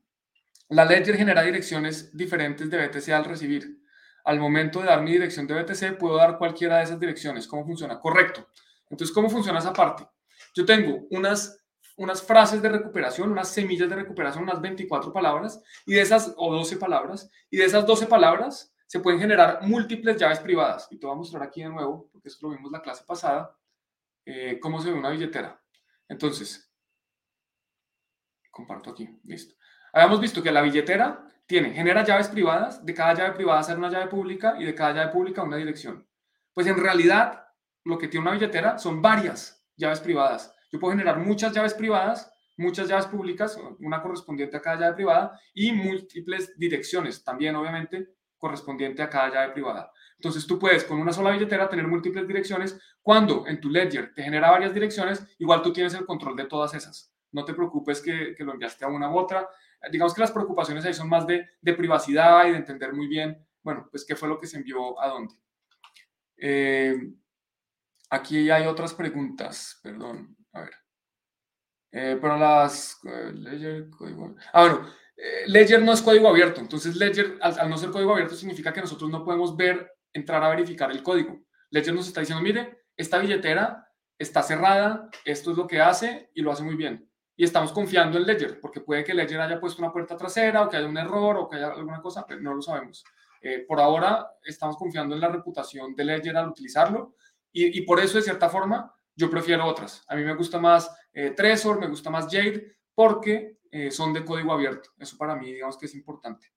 La Ledger genera direcciones diferentes de BTC al recibir. Al momento de dar mi dirección de BTC, puedo dar cualquiera de esas direcciones. ¿Cómo funciona? Correcto. Entonces, ¿cómo funciona esa parte? Yo tengo unas unas frases de recuperación, unas semillas de recuperación, unas 24 palabras, y de esas, o 12 palabras, y de esas 12 palabras se pueden generar múltiples llaves privadas. Y te voy a mostrar aquí de nuevo, porque esto lo vimos la clase pasada, eh, cómo se ve una billetera. Entonces, comparto aquí, listo. Habíamos visto que la billetera tiene, genera llaves privadas, de cada llave privada hacer una llave pública y de cada llave pública una dirección. Pues en realidad, lo que tiene una billetera son varias llaves privadas yo puedo generar muchas llaves privadas, muchas llaves públicas, una correspondiente a cada llave privada y múltiples direcciones, también obviamente correspondiente a cada llave privada. Entonces tú puedes con una sola billetera tener múltiples direcciones. Cuando en tu ledger te genera varias direcciones, igual tú tienes el control de todas esas. No te preocupes que, que lo enviaste a una u otra. Digamos que las preocupaciones ahí son más de, de privacidad y de entender muy bien, bueno, pues qué fue lo que se envió a dónde. Eh, aquí hay otras preguntas, perdón. A ver. Eh, pero las... Eh, Ledger, código... Ah, bueno. Eh, Ledger no es código abierto. Entonces, Ledger, al, no ser código abierto, significa que nosotros no podemos ver, entrar a verificar el código. Ledger nos está diciendo, mire, esta billetera está cerrada, esto es lo que hace y lo hace muy bien. Y estamos confiando en Ledger, porque puede que Ledger haya puesto una puerta trasera o que haya un error o que haya alguna cosa, pero no lo sabemos. por ahora estamos confiando en la reputación de Ledger al utilizarlo y, y por eso, de cierta forma, yo prefiero otras. A mí me gusta más eh, Trezor, me gusta más Jade, porque eh, son de código abierto. Eso para mí, digamos que es importante.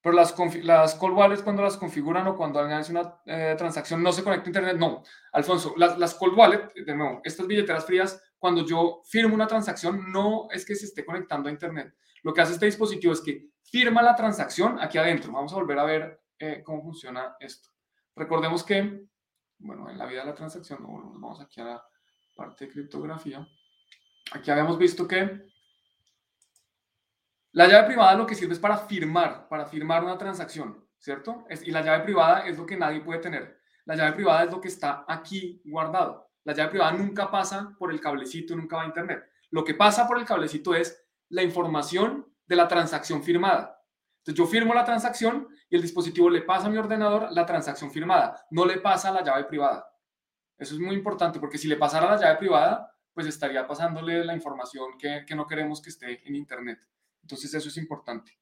Pero las, las call wallets, cuando las configuran o cuando alguien hace una eh, transacción, no se conecta a Internet. No, Alfonso, las, las call wallets, de nuevo, estas billeteras frías, cuando yo firmo una transacción, no es que se esté conectando a Internet. Lo que hace este dispositivo es que firma la transacción aquí adentro. Vamos a volver a ver cómo funciona esto. Recordemos que bueno, en la vida de la transacción, vamos aquí a la parte de criptografía. Aquí habíamos visto que la llave privada lo que sirve es para firmar, para firmar una transacción, ¿cierto? y la llave privada es lo que nadie puede tener. La llave privada es lo que está aquí guardado. La llave privada nunca pasa por el cablecito, nunca va a Internet. Lo que pasa por el cablecito es la información de la transacción firmada. Entonces yo firmo la transacción y el dispositivo le pasa a mi ordenador la transacción firmada, no le pasa la llave privada. Eso es muy importante porque si le pasara la llave privada, pues estaría pasándole la información que, no queremos que esté en Internet. Entonces eso es importante.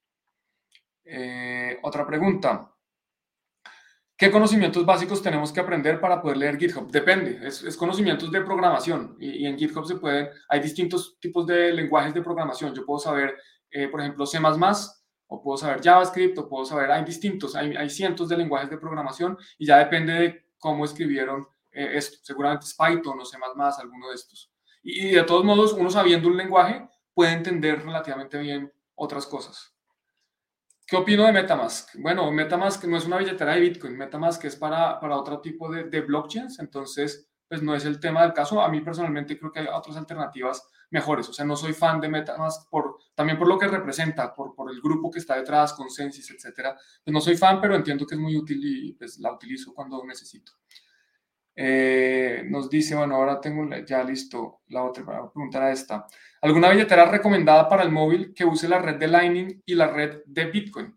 Eh, otra pregunta. ¿Qué conocimientos básicos tenemos que aprender para poder leer GitHub? Depende, es, conocimientos de programación y, en GitHub se pueden, hay distintos tipos de lenguajes de programación. Yo puedo saber, eh, por ejemplo, C++, o puedo saber JavaScript, o puedo saber, hay distintos, hay, cientos de lenguajes de programación y ya depende de cómo escribieron eh, esto. Seguramente es Python o C++, alguno de estos. Y, de todos modos, uno sabiendo un lenguaje puede entender relativamente bien otras cosas. ¿Qué opino de Metamask? Bueno, Metamask no es una billetera de Bitcoin, Metamask es para, para otro tipo de, de blockchains, entonces, pues no es el tema del caso. A mí personalmente creo que hay otras alternativas mejores. O sea, no soy fan de MetaMask por, también por lo que representa, por, por el grupo que está detrás, Consensus, etcétera. Pues no soy fan, pero entiendo que es muy útil y pues la utilizo cuando necesito. Eh, nos dice, bueno, ahora tengo ya listo la otra, para preguntar a esta. ¿Alguna billetera recomendada para el móvil que use la red de Lightning y la red de Bitcoin?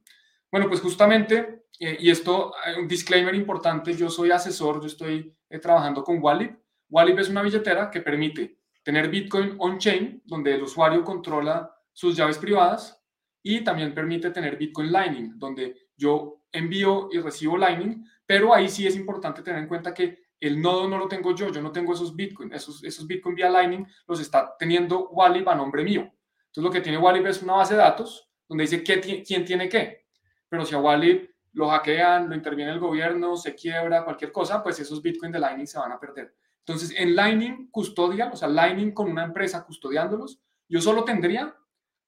Bueno, pues justamente, eh, y esto, un disclaimer importante, yo soy asesor, yo estoy eh, trabajando con Wallip. Wallip es una billetera que permite tener Bitcoin on-chain, donde el usuario controla sus llaves privadas, y también permite tener Bitcoin Lightning, donde yo envío y recibo Lightning, pero ahí sí es importante tener en cuenta que el nodo no lo tengo yo, yo no tengo esos Bitcoin, esos, esos Bitcoin vía Lightning los está teniendo Wallip a nombre mío. Entonces lo que tiene Wallip es una base de datos donde dice quién tiene qué. Pero si a Wallip lo hackean, lo interviene el gobierno, se quiebra, cualquier cosa, pues esos Bitcoin de Lightning se van a perder. Entonces en Lightning custodian, o sea, Lightning con una empresa custodiándolos, yo solo tendría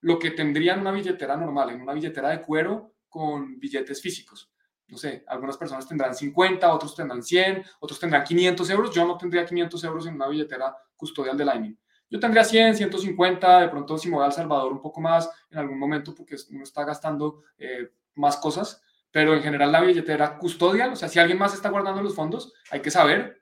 lo que tendría en una billetera normal, en una billetera de cuero con billetes físicos no sé, algunas personas tendrán 50, otros tendrán 100, otros tendrán 500 euros. Yo no tendría 500 euros en una billetera custodial de Lightning. Yo tendría 100, 150, de pronto si me voy a El Salvador un poco más en algún momento porque uno está gastando eh, más cosas, pero en general la billetera custodial, o sea, si alguien más está guardando los fondos, hay que saber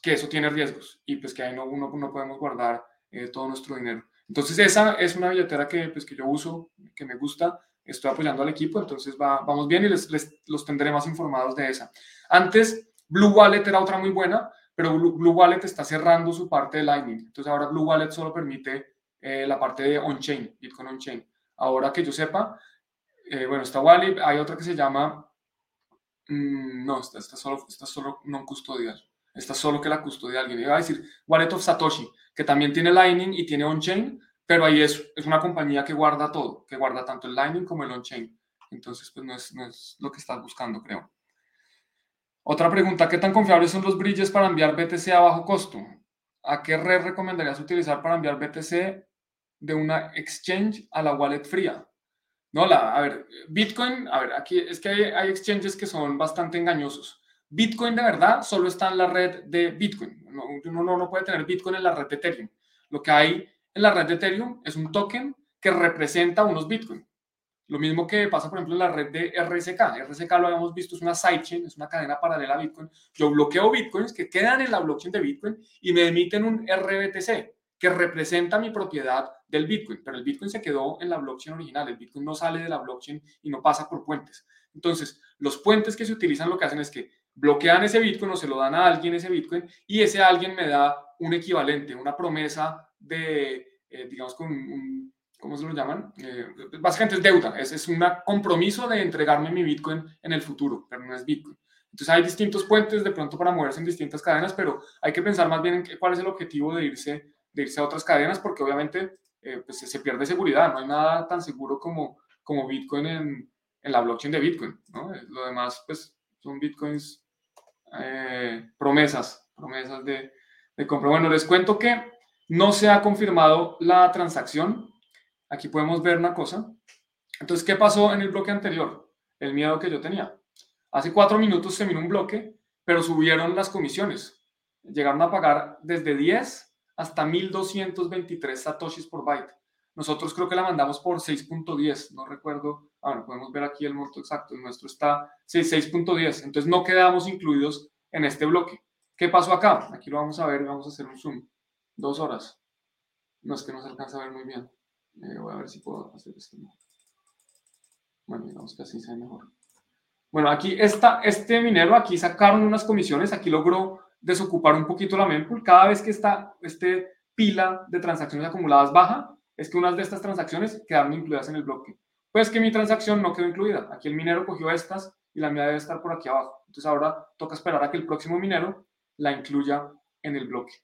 que eso tiene riesgos y pues que ahí no, uno, no podemos guardar eh, todo nuestro dinero. Entonces esa es una billetera que, pues, que yo uso, que me gusta, estoy apoyando al equipo, entonces va, vamos bien y les, los tendré más informados de esa. Antes, Blue Wallet era otra muy buena, pero Blue, Wallet está cerrando su parte de Lightning. Entonces ahora Blue Wallet solo permite eh, la parte de on-chain, Bitcoin on-chain. Ahora que yo sepa, eh, bueno, está Wallet, hay otra que se llama, mm, no, está, está, solo, está solo no custodial. Está solo que la custodia alguien. Iba a decir Wallet of Satoshi, que también tiene Lightning y tiene on-chain, pero ahí es, es una compañía que guarda todo, que guarda tanto el Lightning como el on-chain. Entonces, pues no es, no es lo que estás buscando, creo. Otra pregunta, ¿qué tan confiables son los bridges para enviar BTC a bajo costo? ¿A qué red recomendarías utilizar para enviar BTC de una exchange a la wallet fría? No, la, a ver, Bitcoin, a ver, aquí es que hay, hay, exchanges que son bastante engañosos. Bitcoin de verdad solo está en la red de Bitcoin. Uno no, no puede tener Bitcoin en la red de Ethereum. Lo que hay en la red de Ethereum es un token que representa unos Bitcoin. Lo mismo que pasa, por ejemplo, en la red de RSK. RSK lo habíamos visto, es una sidechain, es una cadena paralela a Bitcoin. Yo bloqueo Bitcoins que quedan en la blockchain de Bitcoin y me emiten un RBTC que representa mi propiedad del Bitcoin, pero el Bitcoin se quedó en la blockchain original. El Bitcoin no sale de la blockchain y no pasa por puentes. Entonces, los puentes que se utilizan lo que hacen es que bloquean ese Bitcoin o se lo dan a alguien ese Bitcoin y ese alguien me da un equivalente, una promesa de, eh, digamos, con un, ¿cómo se lo llaman? Eh, básicamente es deuda, es, es un compromiso de entregarme mi Bitcoin en el futuro, pero no es Bitcoin. Entonces hay distintos puentes de pronto para moverse en distintas cadenas, pero hay que pensar más bien en cuál es el objetivo de irse, de irse a otras cadenas, porque obviamente eh, pues se pierde seguridad, no hay nada tan seguro como, como Bitcoin en, en la blockchain de Bitcoin, ¿no? Lo demás pues son Bitcoins promesas, promesas de, de compra. Bueno, les cuento que no se ha confirmado la transacción. Aquí podemos ver una cosa. Entonces, ¿qué pasó en el bloque anterior? El miedo que yo tenía. Hace cuatro minutos se minó un bloque, pero subieron las comisiones. Llegaron a pagar desde 10 hasta 1.223 satoshis por byte. Nosotros creo que la mandamos por 6.10, no recuerdo. Ahora podemos ver aquí el monto exacto. El nuestro está 6.10. Entonces no quedamos incluidos en este bloque. ¿Qué pasó acá? Aquí lo vamos a ver, vamos a hacer un zoom dos horas. No es que no se alcanza a ver muy bien. Eh, voy a ver si puedo hacer esto. Bueno, digamos que así se ve mejor. Bueno, aquí está este minero, aquí sacaron unas comisiones, aquí logró desocupar un poquito la mempool. Cada vez que esta este pila de transacciones acumuladas baja, es que unas de estas transacciones quedaron incluidas en el bloque. Pues que mi transacción no quedó incluida. Aquí el minero cogió estas y la mía debe estar por aquí abajo. Entonces ahora toca esperar a que el próximo minero la incluya en el bloque.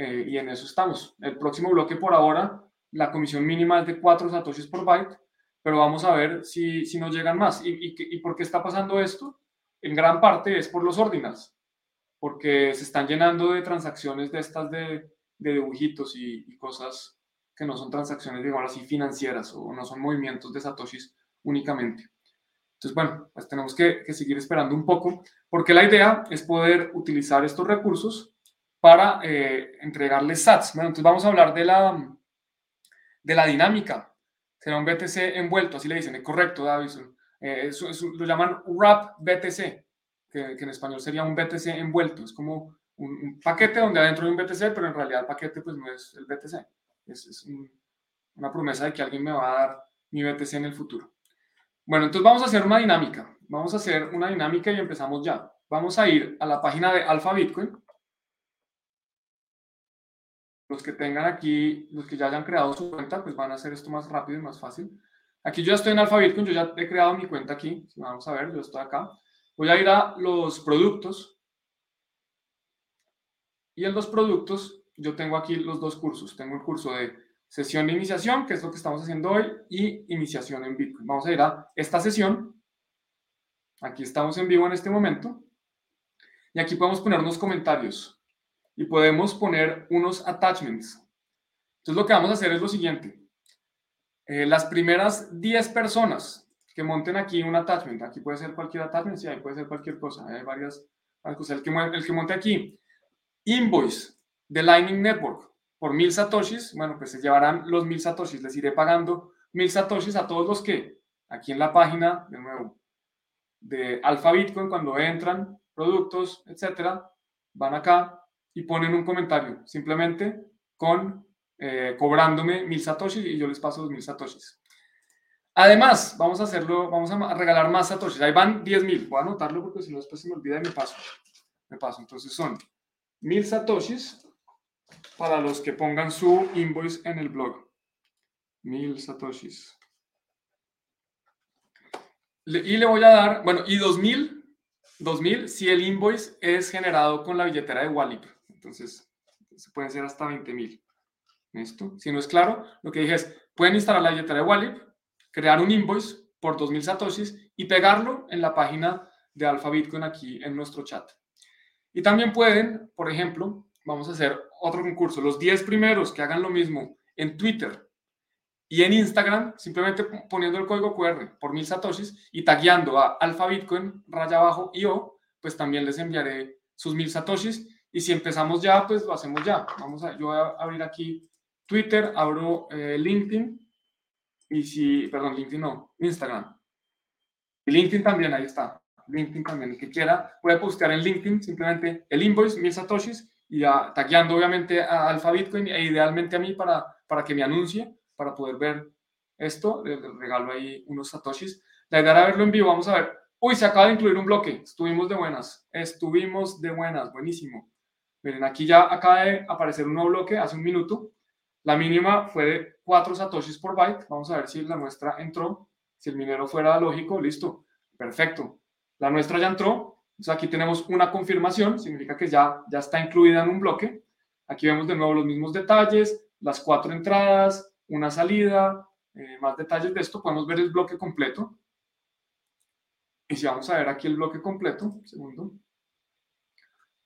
Eh, y en eso estamos. El próximo bloque por ahora, la comisión mínima es de 4 satoshis por byte, pero vamos a ver si, si nos llegan más. ¿Y, y, por qué está pasando esto? En gran parte es por los ordinals, porque se están llenando de transacciones de estas de, de dibujitos y, cosas que no son transacciones, digamos así, financieras o no son movimientos de satoshis únicamente. Entonces, bueno, pues tenemos que, que seguir esperando un poco, porque la idea es poder utilizar estos recursos para eh, entregarles sats. Bueno, entonces vamos a hablar de la, de la dinámica. Será un BTC envuelto, así le dicen, es correcto, David. Eh, lo llaman wrap BTC, que, en español sería un BTC envuelto. Es como un, paquete donde adentro hay un BTC, pero en realidad el paquete pues no es el BTC. Es, una promesa de que alguien me va a dar mi BTC en el futuro. Bueno, entonces vamos a hacer una dinámica. Vamos a hacer una dinámica y empezamos ya. Vamos a ir a la página de Alpha Bitcoin. Los que tengan aquí, los que ya hayan creado su cuenta, pues van a hacer esto más rápido y más fácil. Aquí yo ya estoy en Alpha Bitcoin, yo ya he creado mi cuenta aquí. Vamos a ver, yo estoy acá. Voy a ir a los productos. Y en los productos yo tengo aquí los dos cursos. Tengo el curso de sesión de iniciación, que es lo que estamos haciendo hoy, y iniciación en Bitcoin. Vamos a ir a esta sesión. Aquí estamos en vivo en este momento. Y aquí podemos poner unos comentarios y podemos poner unos attachments. Entonces lo que vamos a hacer es lo siguiente. Eh, las primeras 10 personas que monten aquí un attachment, aquí puede ser cualquier attachment, sí, ahí puede ser cualquier cosa, hay varias, cosas. El que, el que monte aquí, invoice de Lightning Network por mil satoshis, bueno, pues se llevarán los mil satoshis, les iré pagando mil satoshis a todos los que aquí en la página, de nuevo, de Alpha Bitcoin, cuando entran productos, etcétera, van acá y ponen un comentario, simplemente con eh, cobrándome mil satoshis y yo les paso los mil satoshis. Además, vamos a hacerlo, vamos a regalar más satoshis. Ahí van 10 mil. Voy a anotarlo porque si no después se me olvida y me paso. Me paso. Entonces son mil satoshis para los que pongan su invoice en el blog. Mil satoshis. y le voy a dar, bueno, y 2000, 2000 si el invoice es generado con la billetera de Wallip. Entonces, se puede ser hasta 20 mil. ¿Esto? Si no es claro, lo que dije es, pueden instalar la billetera de Wallip, crear un invoice por 2000 satoshis y pegarlo en la página de Alpha Bitcoin aquí en nuestro chat. Y también pueden, por ejemplo, vamos a hacer otro concurso. Los 10 primeros que hagan lo mismo en Twitter y en Instagram, simplemente poniendo el código QR por mil satoshis y tagueando a Alpha Bitcoin, raya abajo, IO, pues también les enviaré sus mil satoshis. Y si empezamos ya, pues lo hacemos ya. Vamos a, yo voy a abrir aquí Twitter, abro eh, LinkedIn y si, perdón, LinkedIn no, Instagram. Y LinkedIn también, ahí está. LinkedIn también, el que quiera, puede postear en LinkedIn simplemente el invoice, mil satoshis, y a, tagueando obviamente a Alpha Bitcoin e idealmente a mí para, para que me anuncie, para poder ver esto. Le, regalo ahí unos satoshis. La idea era verlo en vivo. Vamos a ver. Uy, se acaba de incluir un bloque. Estuvimos de buenas. Estuvimos de buenas. Buenísimo. Miren, aquí ya acaba de aparecer un nuevo bloque hace un minuto. La mínima fue de 4 satoshis por byte. Vamos a ver si la nuestra entró. Si el minero fuera lógico, listo. Perfecto. La nuestra ya entró. Entonces aquí tenemos una confirmación, significa que ya, ya está incluida en un bloque. Aquí vemos de nuevo los mismos detalles, las cuatro entradas, una salida, eh, más detalles de esto. Podemos ver el bloque completo. Y si vamos a ver aquí el bloque completo, segundo,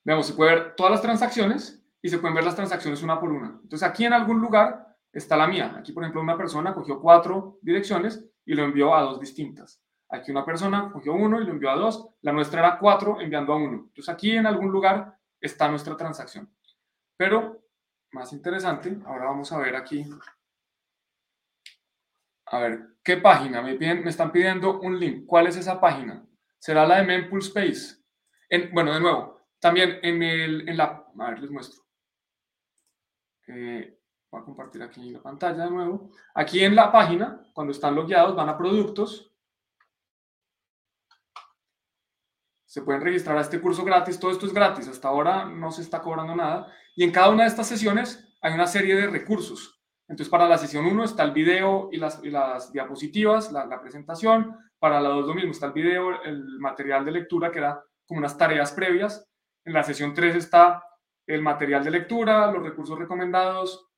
vemos, se puede ver todas las transacciones y se pueden ver las transacciones una por una. Entonces aquí en algún lugar está la mía. Aquí, por ejemplo, una persona cogió cuatro direcciones y lo envió a dos distintas. Aquí una persona cogió uno y lo envió a dos. La nuestra era cuatro enviando a uno. Entonces aquí en algún lugar está nuestra transacción. Pero más interesante, ahora vamos a ver aquí. A ver, ¿qué página? Me, me están pidiendo un link. ¿Cuál es esa página? ¿Será la de Mempool Space? En, bueno, de nuevo, también en, el, en la... A ver, les muestro. Eh, voy a compartir aquí la pantalla de nuevo. Aquí en la página, cuando están logueados, van a productos se pueden registrar a este curso gratis, todo esto es gratis, hasta ahora no se está cobrando nada. Y en cada una de estas sesiones hay una serie de recursos. Entonces, para la sesión 1 está el video y las, las diapositivas, la, presentación. Para la 2 lo mismo, está el video, el material de lectura, que era como unas tareas previas. En la sesión 3 está el material de lectura, los recursos recomendados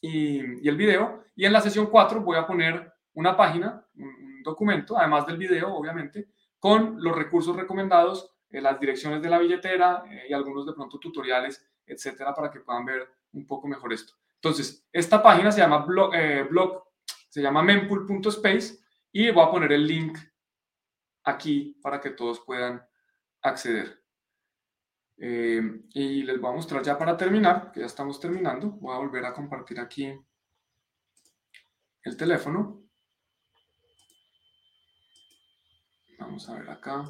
y, el video. Y en la sesión 4 voy a poner una página, un documento, además del video, obviamente, con los recursos recomendados, eh, las direcciones de la billetera eh, y algunos de pronto tutoriales, etcétera, para que puedan ver un poco mejor esto. Entonces, esta página se llama blog, eh, blog se llama mempool.space y voy a poner el link aquí para que todos puedan acceder. Eh, y les voy a mostrar ya para terminar, que ya estamos terminando. Voy a volver a compartir aquí el teléfono. Vamos a ver acá.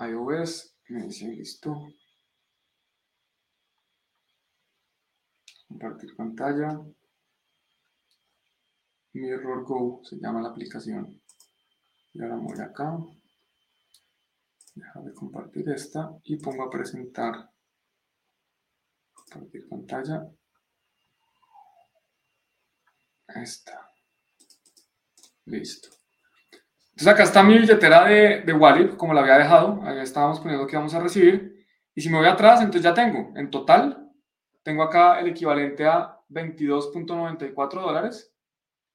iOS, me dice listo. Compartir pantalla. Mirror Go se llama la aplicación. Y ahora voy acá. Deja de compartir esta y pongo a presentar. Pantalla. Esta. Listo. Entonces acá está mi billetera de, de Wallet, como la había dejado. Ahí estábamos poniendo que vamos a recibir. Y si me voy atrás, entonces ya tengo, en total, tengo acá el equivalente a 22.94 dólares.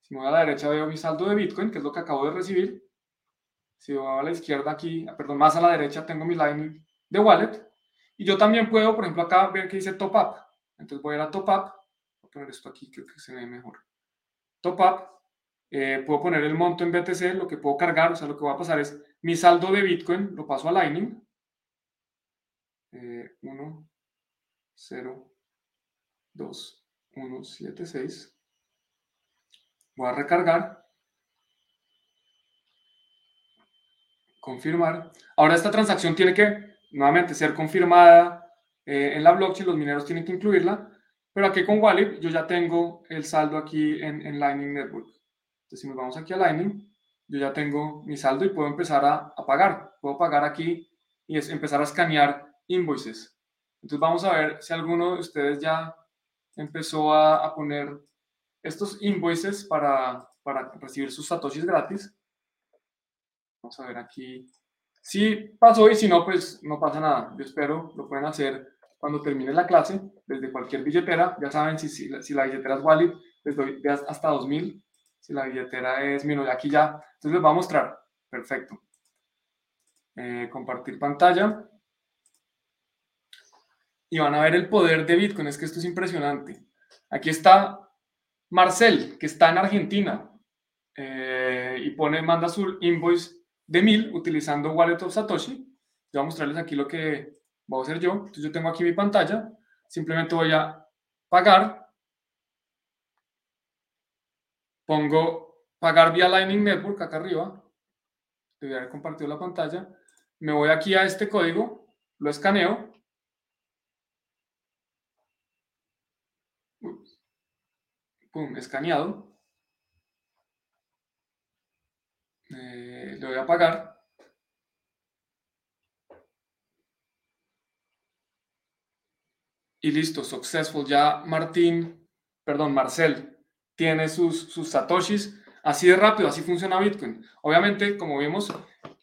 Si me voy a la derecha veo mi saldo de Bitcoin, que es lo que acabo de recibir. Si voy a la izquierda aquí, perdón, más a la derecha tengo mi line de wallet. Y yo también puedo, por ejemplo, acá ver que dice top up. Entonces voy a ir a top up. Voy a poner esto aquí, creo que se ve mejor. Top up. Eh, puedo poner el monto en BTC, lo que puedo cargar, o sea, lo que va a pasar es mi saldo de Bitcoin, lo paso a Lightning. 1, 0, 2, 1, 7, 6. Voy a recargar. Confirmar. Ahora esta transacción tiene que nuevamente ser confirmada eh, en la blockchain, los mineros tienen que incluirla, pero aquí con Wallet yo ya tengo el saldo aquí en, en Lightning Network. Entonces si nos vamos aquí a Lightning, yo ya tengo mi saldo y puedo empezar a, pagar. Puedo pagar aquí y empezar a escanear invoices. Entonces vamos a ver si alguno de ustedes ya empezó a, a poner estos invoices para, para recibir sus satoshis gratis. Vamos a ver aquí. Si pasó y si no, pues no pasa nada. Yo espero lo pueden hacer cuando termine la clase, desde cualquier billetera. Ya saben, si, si, la billetera es Wallet, les doy hasta 2000. Si la billetera es de aquí ya. Entonces les voy a mostrar. Perfecto. Eh, compartir pantalla. Y van a ver el poder de Bitcoin. Es que esto es impresionante. Aquí está Marcel, que está en Argentina. Eh, y pone, manda su invoice de 1000 utilizando Wallet of Satoshi. Voy a mostrarles aquí lo que voy a hacer yo. Entonces yo tengo aquí mi pantalla. Simplemente voy a pagar. Pongo pagar vía Lightning Network acá arriba. Debería haber compartido la pantalla. Me voy aquí a este código, lo escaneo. Pum, escaneado. Eh, le voy a pagar. Y listo, successful. Ya Martín, perdón, Marcel, tiene sus, sus satoshis. Así de rápido, así funciona Bitcoin. Obviamente, como vemos,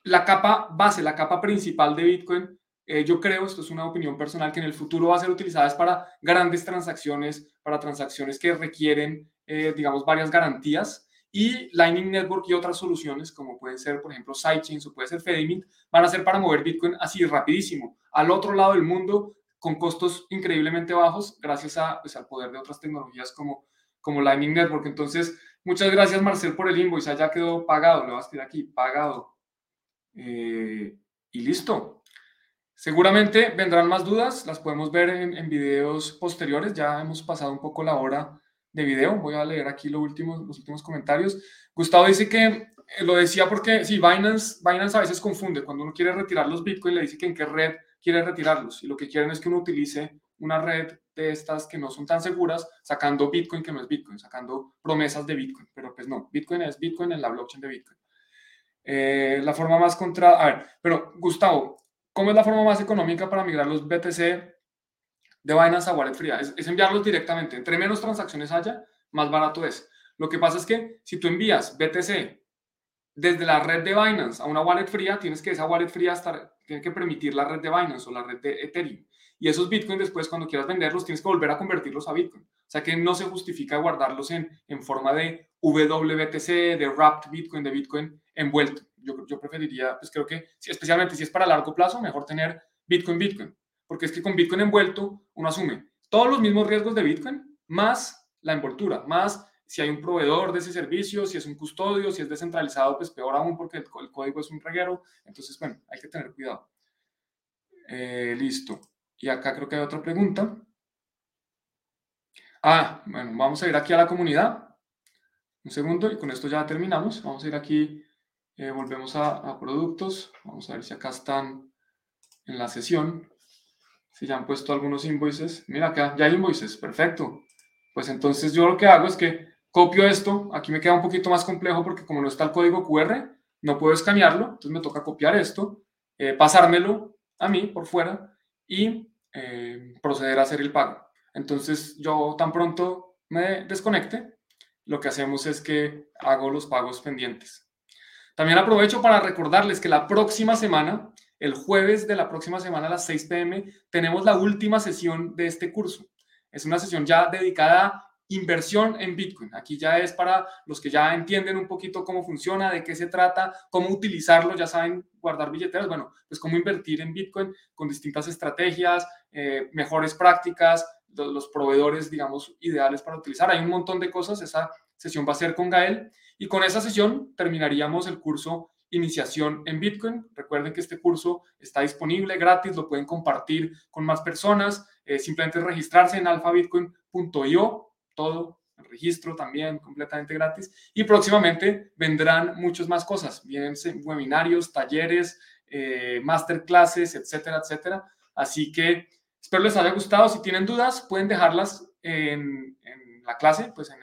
la capa base, la capa principal de Bitcoin, eh, yo creo, esto es una opinión personal, que en el futuro va a ser utilizada para grandes transacciones, para transacciones que requieren, eh, digamos, varias garantías y Lightning Network y otras soluciones, como pueden ser, por ejemplo, Sidechains o puede ser Fedimint, van a ser para mover Bitcoin así rapidísimo, al otro lado del mundo, con costos increíblemente bajos, gracias a, pues, al poder de otras tecnologías como, como Lightning Network. Entonces, muchas gracias, Marcel, por el invoice. Ya quedó pagado, lo vas a escribir aquí, pagado. Eh, y listo. Seguramente vendrán más dudas, las podemos ver en, en videos posteriores. Ya hemos pasado un poco la hora de video. Voy a leer aquí los últimos, los últimos comentarios. Gustavo dice que eh, lo decía porque, sí, Binance, Binance a veces confunde. Cuando uno quiere retirar los Bitcoin, le dice que en qué red quiere retirarlos. Y lo que quieren es que uno utilice una red de estas que no son tan seguras, sacando Bitcoin que no es Bitcoin, sacando promesas de Bitcoin. Pero pues no, Bitcoin es Bitcoin en la blockchain de Bitcoin. Eh, la forma más contra... A ver, pero Gustavo, ¿cómo es la forma más económica para migrar los BTC de Binance a wallet fría, es, enviarlos directamente. Entre menos transacciones haya, más barato es. Lo que pasa es que si tú envías BTC desde la red de Binance a una wallet fría, tienes que esa wallet fría estar, tiene que permitir la red de Binance o la red de Ethereum. Y esos Bitcoin después, cuando quieras venderlos, tienes que volver a convertirlos a Bitcoin. O sea que no se justifica guardarlos en, en forma de WBTC, de Wrapped Bitcoin, de Bitcoin envuelto. Yo, yo preferiría, pues creo que, especialmente si es para largo plazo, mejor tener Bitcoin, Bitcoin porque es que con Bitcoin envuelto uno asume todos los mismos riesgos de Bitcoin, más la envoltura, más si hay un proveedor de ese servicio, si es un custodio, si es descentralizado, pues peor aún porque el, código es un reguero. Entonces, bueno, hay que tener cuidado. Eh, listo. Y acá creo que hay otra pregunta. Ah, bueno, vamos a ir aquí a la comunidad. Un segundo y con esto ya terminamos. Vamos a ir aquí, eh, volvemos a, productos. Vamos a ver si acá están en la sesión. Si ya han puesto algunos invoices. Mira acá, ya hay invoices. Perfecto. Pues entonces yo lo que hago es que copio esto. Aquí me queda un poquito más complejo porque como no está el código QR, no puedo escanearlo. Entonces me toca copiar esto, eh, pasármelo a mí por fuera y eh, proceder a hacer el pago. Entonces yo tan pronto me desconecte, lo que hacemos es que hago los pagos pendientes. También aprovecho para recordarles que la próxima semana, el jueves de la próxima semana a las 6 pm, tenemos la última sesión de este curso. Es una sesión ya dedicada a inversión en Bitcoin. Aquí ya es para los que ya entienden un poquito cómo funciona, de qué se trata, cómo utilizarlo, ya saben guardar billeteras, bueno, pues cómo invertir en Bitcoin con distintas estrategias, eh, mejores prácticas, los, proveedores, digamos, ideales para utilizar. Hay un montón de cosas, esa sesión va a ser con Gael y con esa sesión terminaríamos el curso Iniciación en Bitcoin. Recuerden que este curso está disponible gratis, lo pueden compartir con más personas, eh, simplemente registrarse en alfabitcoin.io todo, el registro también completamente gratis. Y próximamente vendrán muchas más cosas, vienen webinarios, talleres, eh, masterclasses, etcétera, etcétera. Así que espero les haya gustado. Si tienen dudas, pueden dejarlas en, la clase, pues en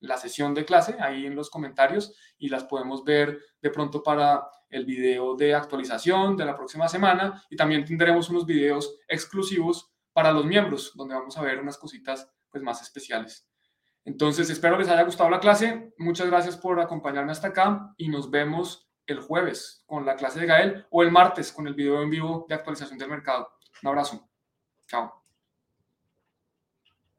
la sesión de clase, ahí en los comentarios, y las podemos ver de pronto para el video de actualización de la próxima semana. Y también tendremos unos videos exclusivos para los miembros, donde vamos a ver unas cositas pues, más especiales. Entonces, espero les haya gustado la clase. Muchas gracias por acompañarme hasta acá y nos vemos el jueves con la clase de Gael o el martes con el video en vivo de actualización del mercado. Un abrazo. Chao.